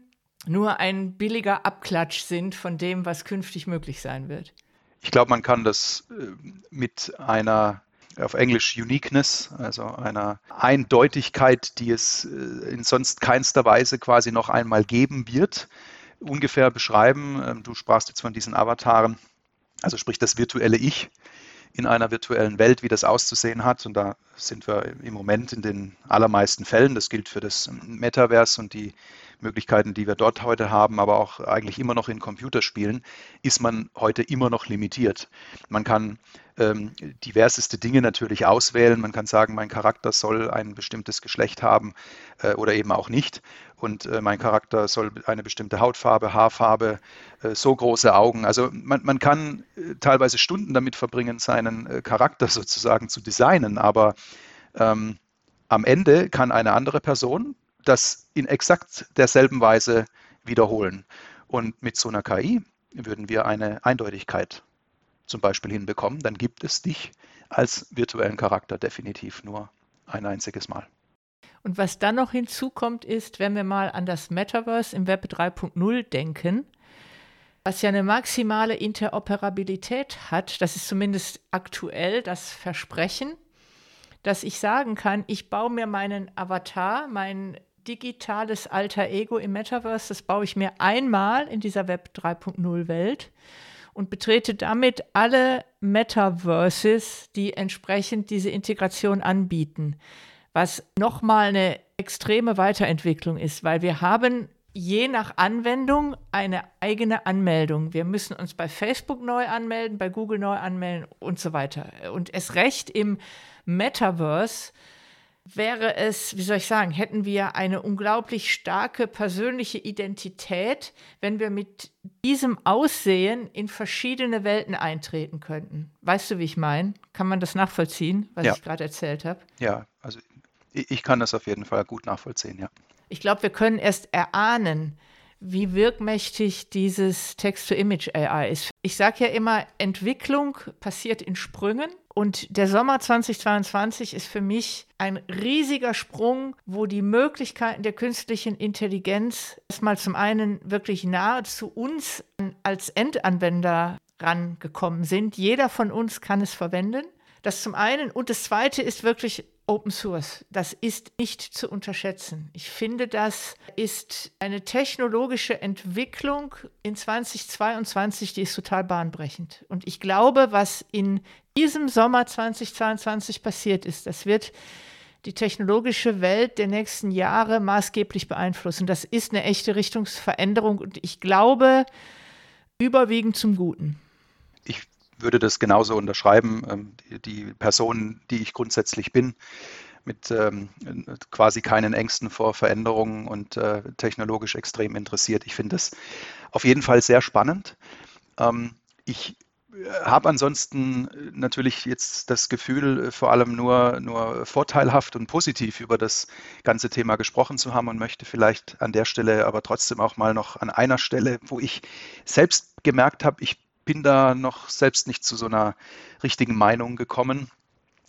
nur ein billiger Abklatsch sind von dem, was künftig möglich sein wird. Ich glaube, man kann das äh, mit einer auf Englisch Uniqueness, also einer Eindeutigkeit, die es äh, in sonst keinster Weise quasi noch einmal geben wird, ungefähr beschreiben. Ähm, du sprachst jetzt von diesen Avataren, also sprich das virtuelle Ich in einer virtuellen Welt, wie das auszusehen hat. Und da sind wir im Moment in den allermeisten Fällen, das gilt für das Metaverse und die Möglichkeiten, die wir dort heute haben, aber auch eigentlich immer noch in Computerspielen, ist man heute immer noch limitiert. Man kann ähm, diverseste Dinge natürlich auswählen. Man kann sagen, mein Charakter soll ein bestimmtes Geschlecht haben äh, oder eben auch nicht. Und äh, mein Charakter soll eine bestimmte Hautfarbe, Haarfarbe, äh, so große Augen. Also man, man kann äh, teilweise Stunden damit verbringen, seinen äh, Charakter (laughs) sozusagen zu designen. Aber ähm, am Ende kann eine andere Person das in exakt derselben Weise wiederholen. Und mit so einer KI würden wir eine Eindeutigkeit zum Beispiel hinbekommen, dann gibt es dich als virtuellen Charakter definitiv nur ein einziges Mal. Und was dann noch hinzukommt, ist, wenn wir mal an das Metaverse im Web 3.0 denken, was ja eine maximale Interoperabilität hat, das ist zumindest aktuell das Versprechen, dass ich sagen kann, ich baue mir meinen Avatar, mein digitales alter Ego im Metaverse, das baue ich mir einmal in dieser Web 3.0 Welt und betrete damit alle Metaverses, die entsprechend diese Integration anbieten, was nochmal eine extreme Weiterentwicklung ist, weil wir haben je nach Anwendung eine eigene Anmeldung. Wir müssen uns bei Facebook neu anmelden, bei Google neu anmelden und so weiter. Und es recht im Metaverse wäre es, wie soll ich sagen, hätten wir eine unglaublich starke persönliche Identität, wenn wir mit diesem Aussehen in verschiedene Welten eintreten könnten. Weißt du, wie ich meine? Kann man das nachvollziehen, was ja. ich gerade erzählt habe? Ja, also ich kann das auf jeden Fall gut nachvollziehen, ja. Ich glaube, wir können erst erahnen, wie wirkmächtig dieses Text-to-Image-AI ist. Ich sage ja immer, Entwicklung passiert in Sprüngen. Und der Sommer 2022 ist für mich ein riesiger Sprung, wo die Möglichkeiten der künstlichen Intelligenz erstmal zum einen wirklich nahe zu uns als Endanwender rangekommen sind. Jeder von uns kann es verwenden. Das zum einen. Und das zweite ist wirklich Open Source. Das ist nicht zu unterschätzen. Ich finde, das ist eine technologische Entwicklung in 2022, die ist total bahnbrechend. Und ich glaube, was in diesem Sommer 2022 passiert ist, das wird die technologische Welt der nächsten Jahre maßgeblich beeinflussen. Das ist eine echte Richtungsveränderung und ich glaube überwiegend zum Guten. Ich würde das genauso unterschreiben. Ähm, die, Person, die ich grundsätzlich bin, mit ähm, quasi keinen Ängsten vor Veränderungen und äh, technologisch extrem interessiert. Ich finde das auf jeden Fall sehr spannend. Ähm, ich habe ansonsten natürlich jetzt das Gefühl, vor allem nur, nur vorteilhaft und positiv über das ganze Thema gesprochen zu haben und möchte vielleicht an der Stelle aber trotzdem auch mal noch an einer Stelle, wo ich selbst gemerkt habe, ich bin da noch selbst nicht zu so einer richtigen Meinung gekommen.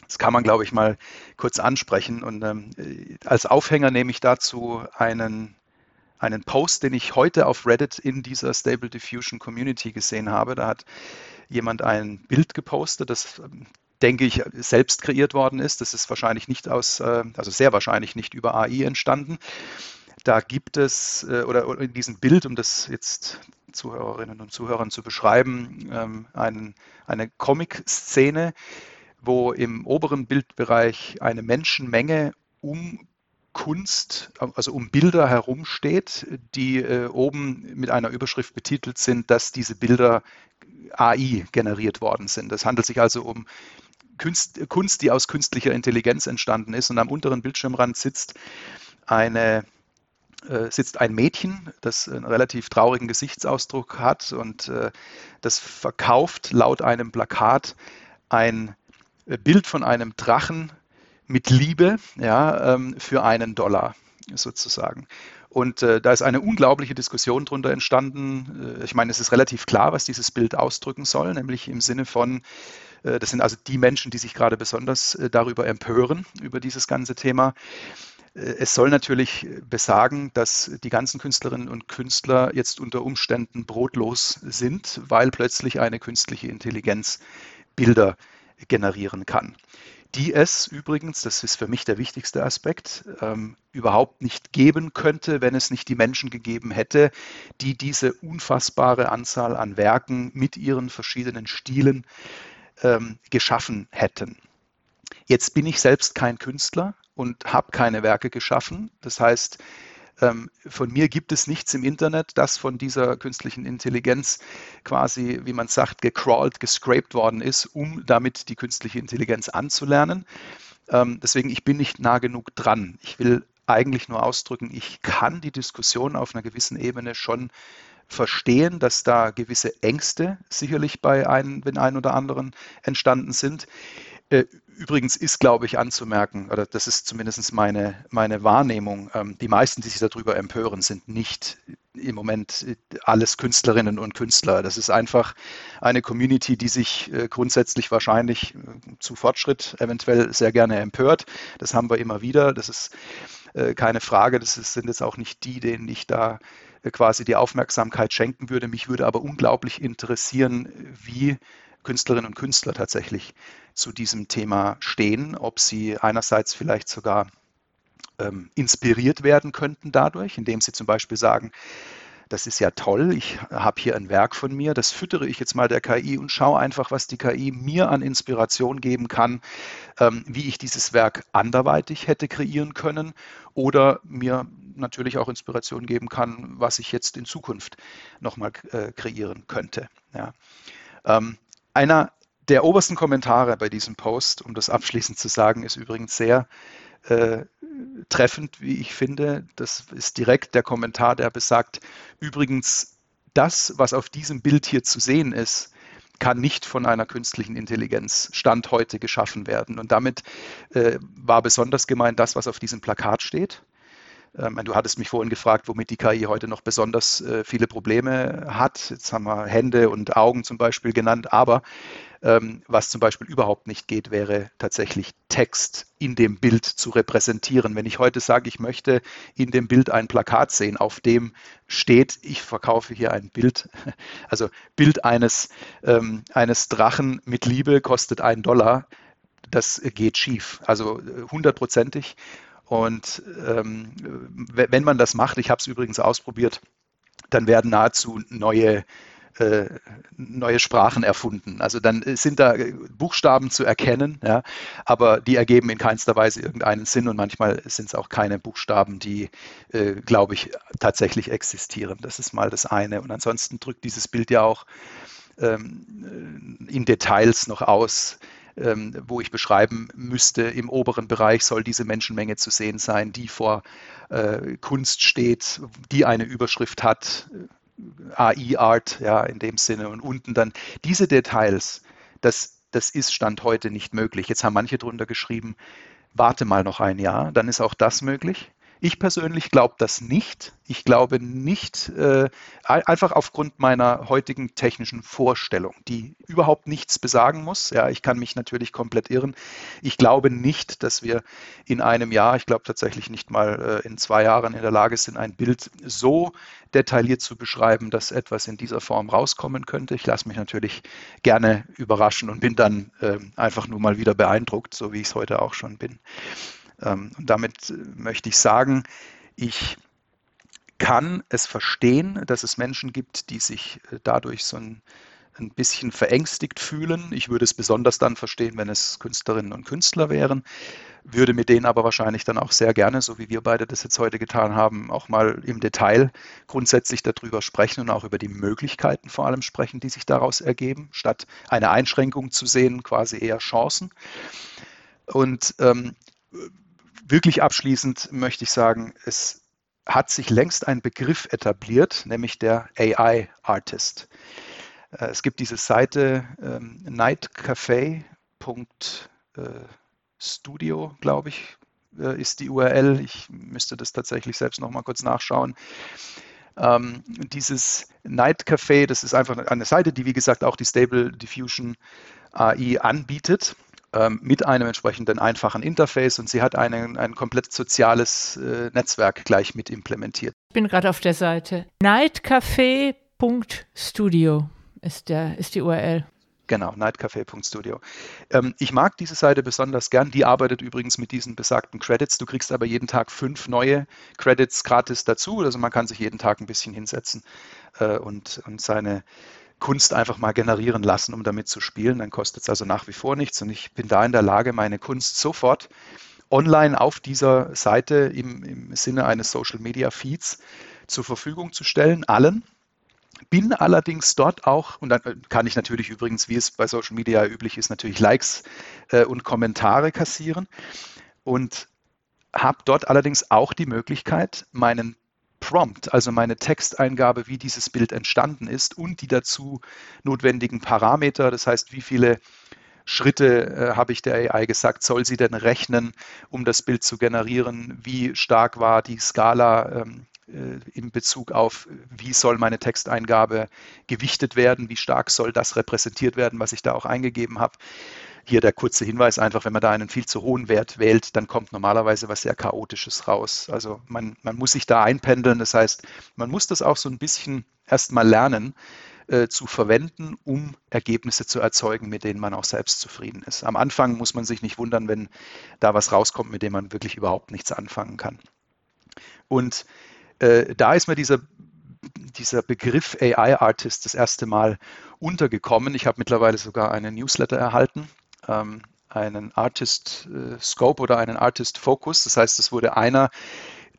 Das kann man, glaube ich, mal kurz ansprechen. Und ähm, als Aufhänger nehme ich dazu einen, einen Post, den ich heute auf Reddit in dieser Stable Diffusion Community gesehen habe. Da hat jemand ein Bild gepostet, das ähm, denke ich, selbst kreiert worden ist. Das ist wahrscheinlich nicht aus, äh, also sehr wahrscheinlich nicht über AI entstanden. Da gibt es, äh, oder in diesem Bild, um das jetzt Zuhörerinnen und Zuhörern zu beschreiben, ähm, ein, eine Comic-Szene, wo im oberen Bildbereich eine Menschenmenge um Kunst, also um Bilder herum steht, die äh, oben mit einer Überschrift betitelt sind, dass diese Bilder AI generiert worden sind. Es handelt sich also um Kunst, Kunst, die aus künstlicher Intelligenz entstanden ist. Und am unteren Bildschirmrand sitzt eine sitzt ein Mädchen, das einen relativ traurigen Gesichtsausdruck hat und äh, das verkauft laut einem Plakat ein äh, Bild von einem Drachen mit Liebe ja, ähm, für einen Dollar sozusagen. Und äh, da ist eine unglaubliche Diskussion darunter entstanden. Äh, ich meine, es ist relativ klar, was dieses Bild ausdrücken soll, nämlich im Sinne von, äh, das sind also die Menschen, die sich gerade besonders äh, darüber empören, über dieses ganze Thema. Es soll natürlich besagen, dass die ganzen Künstlerinnen und Künstler jetzt unter Umständen brotlos sind, weil plötzlich eine künstliche Intelligenz Bilder generieren kann die es übrigens, das ist für mich der wichtigste Aspekt, ähm, überhaupt nicht geben könnte, wenn es nicht die Menschen gegeben hätte, die diese unfassbare Anzahl an Werken mit ihren verschiedenen Stilen ähm, geschaffen hätten. Jetzt bin ich selbst kein Künstler und habe keine Werke geschaffen. Das heißt, ähm, von mir gibt es nichts im Internet, das von dieser künstlichen Intelligenz quasi, wie man sagt, gecrawlt, gescraped worden ist, um damit die künstliche Intelligenz anzulernen. Ähm, deswegen, ich bin nicht nah genug dran. Ich will eigentlich nur ausdrücken, ich kann die Diskussion auf einer gewissen Ebene schon verstehen, dass da gewisse Ängste sicherlich bei einem, den einen oder anderen entstanden sind. Äh, übrigens ist, glaube ich, anzumerken, oder das ist zumindest meine, meine Wahrnehmung, ähm, die meisten, die sich darüber empören, sind nicht im Moment alles Künstlerinnen und Künstler. Das ist einfach eine Community, die sich äh, grundsätzlich wahrscheinlich äh, zu Fortschritt eventuell sehr gerne empört. Das haben wir immer wieder. Das ist keine Frage. Das sind jetzt auch nicht die, denen ich da quasi die Aufmerksamkeit schenken würde. Mich würde aber unglaublich interessieren, wie Künstlerinnen und Künstler tatsächlich zu diesem Thema stehen, ob sie einerseits vielleicht sogar ähm, inspiriert werden könnten dadurch, indem sie zum Beispiel sagen, das ist ja toll, ich habe hier ein Werk von mir, das füttere ich jetzt mal der KI und schaue einfach, was die KI mir an Inspiration geben kann, ähm, wie ich dieses Werk anderweitig hätte kreieren können oder mir natürlich auch Inspiration geben kann, was ich jetzt in Zukunft nochmal äh, kreieren könnte. Ja. Ähm, einer der obersten Kommentare bei diesem Post, um das abschließend zu sagen, ist übrigens sehr äh, treffend, wie ich finde. Das ist direkt der Kommentar, der besagt, übrigens, das, was auf diesem Bild hier zu sehen ist, kann nicht von einer künstlichen Intelligenz Stand heute geschaffen werden. Und damit äh, war besonders gemeint das, was auf diesem Plakat steht. Ähm, du hattest mich vorhin gefragt, womit die KI heute noch besonders äh, viele Probleme hat. Jetzt haben wir Hände und Augen zum Beispiel genannt, aber ähm, was zum Beispiel überhaupt nicht geht, wäre tatsächlich Text in dem Bild zu repräsentieren. Wenn ich heute sage, ich möchte in dem Bild ein Plakat sehen, auf dem steht, ich verkaufe hier ein Bild, (laughs) also Bild eines, ähm, eines Drachen mit Liebe kostet einen Dollar, das geht schief, also äh, hundertprozentig. Und ähm, wenn man das macht, ich habe es übrigens ausprobiert, dann werden nahezu neue äh, neue Sprachen erfunden. Also dann sind da Buchstaben zu erkennen, ja, aber die ergeben in keinster Weise irgendeinen Sinn und manchmal sind es auch keine Buchstaben, die, äh, glaube ich, tatsächlich existieren. Das ist mal das eine. Und ansonsten drückt dieses Bild ja auch ähm, in Details noch aus, ähm, wo ich beschreiben müsste, im oberen Bereich soll diese Menschenmenge zu sehen sein, die vor äh, Kunst steht, die eine Überschrift hat, äh, AI-Art, ja, in dem Sinne. Und unten dann diese Details, das, das ist Stand heute nicht möglich. Jetzt haben manche drunter geschrieben, warte mal noch ein Jahr, dann ist auch das möglich. Ich persönlich glaube das nicht. Ich glaube nicht, äh, einfach aufgrund meiner heutigen technischen Vorstellung, die überhaupt nichts besagen muss. Ja, ich kann mich natürlich komplett irren. Ich glaube nicht, dass wir in einem Jahr, ich glaube tatsächlich nicht mal äh, in zwei Jahren in der Lage sind, ein Bild so detailliert zu beschreiben, dass etwas in dieser Form rauskommen könnte. Ich lasse mich natürlich gerne überraschen und bin dann äh, einfach nur mal wieder beeindruckt, so wie ich es heute auch schon bin. Ähm, und damit äh, möchte ich sagen, ich kann es verstehen, dass es Menschen gibt, die sich äh, dadurch so ein ein bisschen verängstigt fühlen. Ich würde es besonders dann verstehen, wenn es Künstlerinnen und Künstler wären, würde mit denen aber wahrscheinlich dann auch sehr gerne, so wie wir beide das jetzt heute getan haben, auch mal im Detail grundsätzlich darüber sprechen und auch über die Möglichkeiten vor allem sprechen, die sich daraus ergeben, statt eine Einschränkung zu sehen, quasi eher Chancen. Und ähm, wirklich abschließend möchte ich sagen, es hat sich längst ein Begriff etabliert, nämlich der AI-Artist. Äh, es gibt diese Seite ähm, nightcafe.studio, glaube ich, äh, ist die URL. Ich müsste das tatsächlich selbst noch mal kurz nachschauen. Ähm, dieses Night Café, das ist einfach eine Seite, die wie gesagt auch die Stable Diffusion AI anbietet ähm, mit einem entsprechenden einfachen Interface und sie hat einen, ein komplett soziales äh, Netzwerk gleich mit implementiert. Ich bin gerade auf der Seite nightcafé.studio ist, der, ist die URL. Genau, nightcafé.studio. Ähm, ich mag diese Seite besonders gern. Die arbeitet übrigens mit diesen besagten Credits. Du kriegst aber jeden Tag fünf neue Credits gratis dazu. Also man kann sich jeden Tag ein bisschen hinsetzen äh, und, und seine Kunst einfach mal generieren lassen, um damit zu spielen. Dann kostet es also nach wie vor nichts. Und ich bin da in der Lage, meine Kunst sofort online auf dieser Seite im, im Sinne eines Social Media Feeds zur Verfügung zu stellen, allen bin allerdings dort auch, und dann äh, kann ich natürlich übrigens, wie es bei Social Media üblich ist, natürlich Likes äh, und Kommentare kassieren und habe dort allerdings auch die Möglichkeit, meinen Prompt, also meine Texteingabe, wie dieses Bild entstanden ist und die dazu notwendigen Parameter, das heißt, wie viele Schritte äh, habe ich der AI gesagt, soll sie denn rechnen, um das Bild zu generieren? Wie stark war die Skala ähm, äh, in Bezug auf, wie soll meine Texteingabe gewichtet werden, wie stark soll das repräsentiert werden, was ich da auch eingegeben habe. Hier der kurze Hinweis einfach, wenn man da einen viel zu hohen Wert wählt, dann kommt normalerweise was sehr Chaotisches raus. Also man, man muss sich da einpendeln. Das heißt, man muss das auch so ein bisschen erstmal lernen äh, zu verwenden, um Ergebnisse zu erzeugen, mit denen man auch selbst zufrieden ist. Am Anfang muss man sich nicht wundern, wenn da was rauskommt, mit dem man wirklich überhaupt nichts anfangen kann. Und äh, da ist mir dieser, dieser Begriff AI-Artist das erste Mal untergekommen. Ich habe mittlerweile sogar einen Newsletter erhalten, ähm, einen Artist äh, Scope oder einen Artist Focus. Das heißt, es wurde einer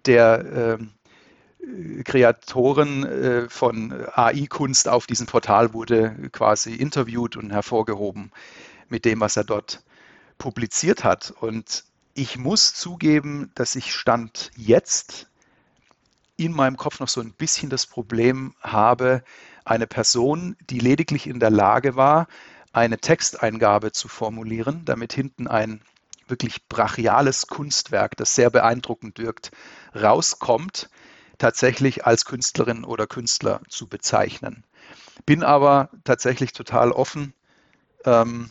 der äh, Kreatoren äh, von AI-Kunst auf diesem Portal wurde quasi interviewt und hervorgehoben mit dem, was er dort publiziert hat. Und ich muss zugeben, dass ich Stand jetzt in meinem Kopf noch so ein bisschen das Problem habe, eine Person, die lediglich in der Lage war, eine Texteingabe zu formulieren, damit hinten ein wirklich brachiales Kunstwerk, das sehr beeindruckend wirkt, rauskommt, tatsächlich als Künstlerin oder Künstler zu bezeichnen. Bin aber tatsächlich total offen, ähm,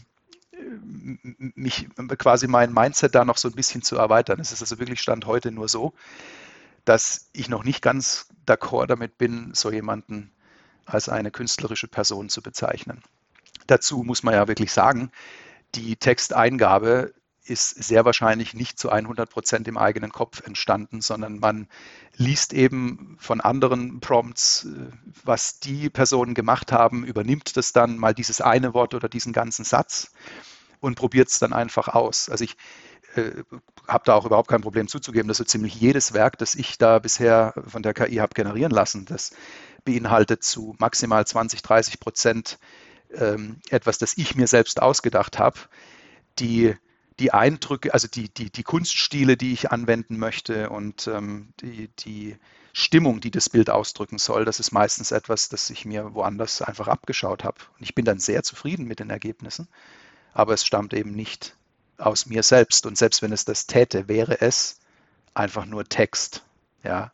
mich quasi mein Mindset da noch so ein bisschen zu erweitern. Es ist also wirklich Stand heute nur so, dass ich noch nicht ganz d'accord damit bin, so jemanden als eine künstlerische Person zu bezeichnen. Dazu muss man ja wirklich sagen, die Texteingabe ist sehr wahrscheinlich nicht zu 100 Prozent im eigenen Kopf entstanden, sondern man liest eben von anderen Prompts, äh, was die Personen gemacht haben, übernimmt das dann mal dieses eine Wort oder diesen ganzen Satz und probiert es dann einfach aus. Also ich äh, habe da auch überhaupt kein Problem zuzugeben, dass so ziemlich jedes Werk, das ich da bisher von der KI habe generieren lassen, das beinhaltet zu maximal 20, 30 Prozent ähm, etwas, das ich mir selbst ausgedacht habe. Die, die Eindrücke, also die, die, die Kunststile, die ich anwenden möchte und ähm, die, die Stimmung, die das Bild ausdrücken soll, das ist meistens etwas, das ich mir woanders einfach abgeschaut habe. Und ich bin dann sehr zufrieden mit den Ergebnissen, aber es stammt eben nicht aus mir selbst. Und selbst wenn es das täte, wäre es einfach nur Text. Ja.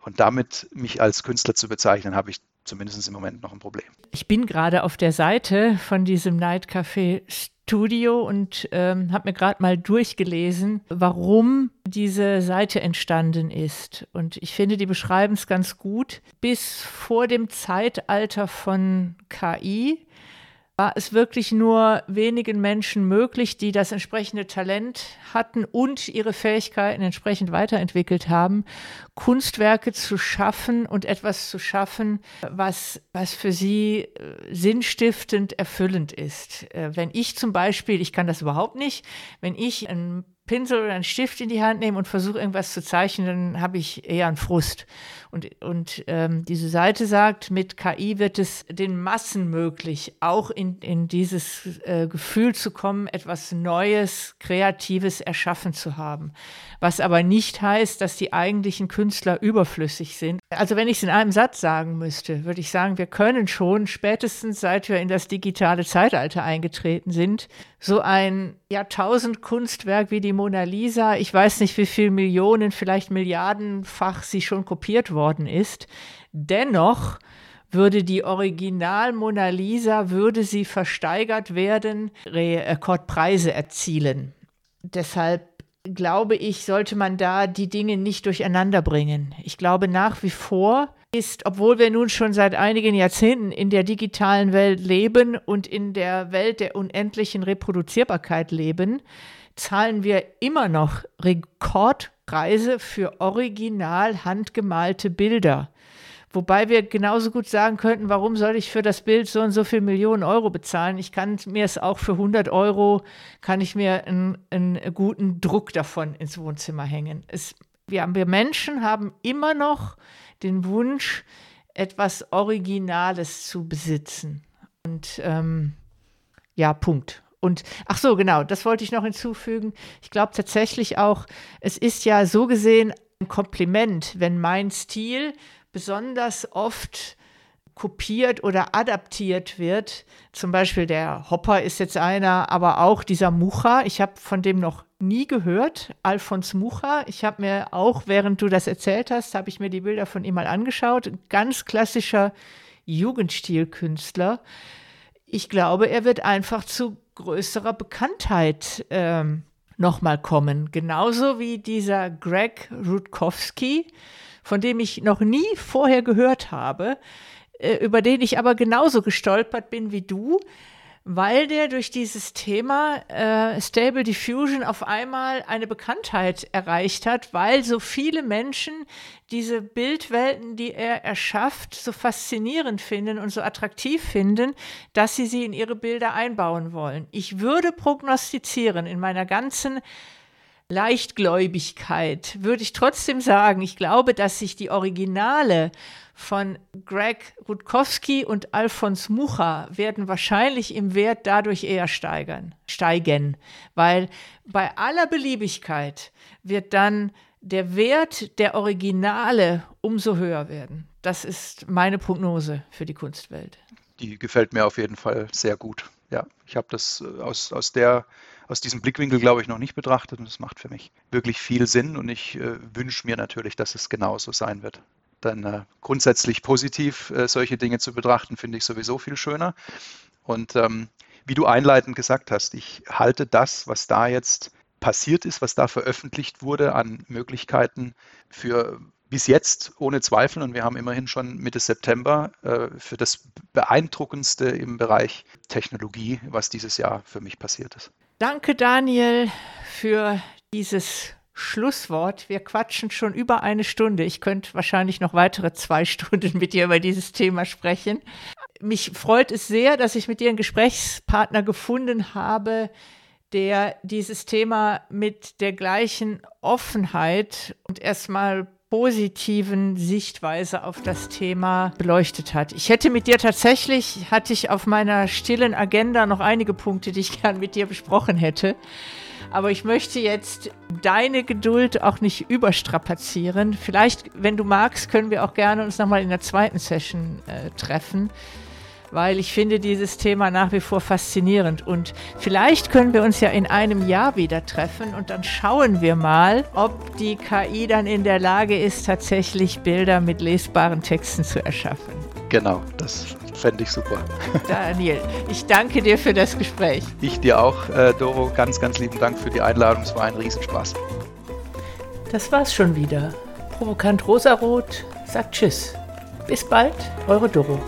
Und damit mich als Künstler zu bezeichnen, habe ich zumindest im Moment noch ein Problem. Ich bin gerade auf der Seite von diesem Night Café Studio und ähm, habe mir gerade mal durchgelesen, warum diese Seite entstanden ist. Und ich finde, die beschreiben es ganz gut. Bis vor dem Zeitalter von KI war es wirklich nur wenigen Menschen möglich, die das entsprechende Talent hatten und ihre Fähigkeiten entsprechend weiterentwickelt haben, Kunstwerke zu schaffen und etwas zu schaffen, was, was für sie äh, sinnstiftend erfüllend ist. Äh, wenn ich zum Beispiel, ich kann das überhaupt nicht, wenn ich ein Pinsel oder einen Stift in die Hand nehme und versuche irgendwas zu zeichnen, dann habe ich eher einen Frust. Und, und ähm, diese Seite sagt, mit KI wird es den Massen möglich, auch in, in dieses äh, Gefühl zu kommen, etwas Neues, Kreatives erschaffen zu haben. Was aber nicht heißt, dass die eigentlichen Künstler überflüssig sind. Also wenn ich es in einem Satz sagen müsste, würde ich sagen, wir können schon spätestens seit wir in das digitale Zeitalter eingetreten sind, so ein Jahrtausend-Kunstwerk wie die Mona Lisa, ich weiß nicht, wie viele Millionen, vielleicht Milliardenfach sie schon kopiert worden ist. Dennoch würde die Original Mona Lisa, würde sie versteigert werden, Rekordpreise erzielen. Deshalb glaube ich, sollte man da die Dinge nicht durcheinander bringen. Ich glaube nach wie vor ist, obwohl wir nun schon seit einigen Jahrzehnten in der digitalen Welt leben und in der Welt der unendlichen Reproduzierbarkeit leben, zahlen wir immer noch Rekordpreise für original handgemalte Bilder. Wobei wir genauso gut sagen könnten, warum soll ich für das Bild so und so viel Millionen Euro bezahlen? Ich kann mir es auch für 100 Euro, kann ich mir einen, einen guten Druck davon ins Wohnzimmer hängen. Es, wir, wir Menschen haben immer noch den Wunsch, etwas Originales zu besitzen. Und ähm, ja, Punkt. Und ach so, genau, das wollte ich noch hinzufügen. Ich glaube tatsächlich auch, es ist ja so gesehen ein Kompliment, wenn mein Stil besonders oft kopiert oder adaptiert wird. Zum Beispiel der Hopper ist jetzt einer, aber auch dieser Mucha. Ich habe von dem noch nie gehört, Alfons Mucha. Ich habe mir auch, während du das erzählt hast, habe ich mir die Bilder von ihm mal angeschaut. ganz klassischer Jugendstilkünstler. Ich glaube, er wird einfach zu größerer Bekanntheit ähm, nochmal kommen. Genauso wie dieser Greg Rutkowski, von dem ich noch nie vorher gehört habe, äh, über den ich aber genauso gestolpert bin wie du, weil der durch dieses Thema äh, Stable Diffusion auf einmal eine Bekanntheit erreicht hat, weil so viele Menschen diese Bildwelten, die er erschafft, so faszinierend finden und so attraktiv finden, dass sie sie in ihre Bilder einbauen wollen. Ich würde prognostizieren in meiner ganzen Leichtgläubigkeit würde ich trotzdem sagen, ich glaube, dass sich die Originale von Greg Rutkowski und Alfons Mucha werden wahrscheinlich im Wert dadurch eher steigern, steigen, weil bei aller Beliebigkeit wird dann der Wert der Originale umso höher werden. Das ist meine Prognose für die Kunstwelt. Die gefällt mir auf jeden Fall sehr gut. Ja, ich habe das äh, aus, aus der aus diesem Blickwinkel, glaube ich, noch nicht betrachtet und das macht für mich wirklich viel Sinn und ich äh, wünsche mir natürlich, dass es genauso sein wird. Dann äh, grundsätzlich positiv äh, solche Dinge zu betrachten, finde ich sowieso viel schöner. Und ähm, wie du einleitend gesagt hast, ich halte das, was da jetzt passiert ist, was da veröffentlicht wurde an Möglichkeiten für bis jetzt ohne Zweifel, und wir haben immerhin schon Mitte September, äh, für das beeindruckendste im Bereich Technologie, was dieses Jahr für mich passiert ist. Danke, Daniel, für dieses Schlusswort. Wir quatschen schon über eine Stunde. Ich könnte wahrscheinlich noch weitere zwei (laughs) Stunden mit dir über dieses Thema sprechen. Mich freut es sehr, dass ich mit dir einen Gesprächspartner gefunden habe, der dieses Thema mit der gleichen Offenheit und erstmal positiven Sichtweise auf das Thema beleuchtet hat. Ich hätte mit dir tatsächlich, hatte ich auf meiner stillen Agenda noch einige Punkte, die ich (laughs) gern mit dir besprochen hätte. Aber ich möchte jetzt deine Geduld auch nicht überstrapazieren. Vielleicht, wenn du magst, können wir auch gerne uns nochmal in der zweiten Session äh, treffen weil ich finde dieses Thema nach wie vor faszinierend. Und vielleicht können wir uns ja in einem Jahr wieder treffen und dann schauen wir mal, ob die KI dann in der Lage ist, tatsächlich Bilder mit lesbaren Texten zu erschaffen. Genau, das fände ich super. (laughs) Daniel, ich danke dir für das Gespräch. Ich dir auch, äh, Doro. Ganz, ganz lieben Dank für die Einladung. Es war ein Riesenspaß. Das war's schon wieder. Provokant Rosarot sagt Tschüss. Bis bald, eure Doro.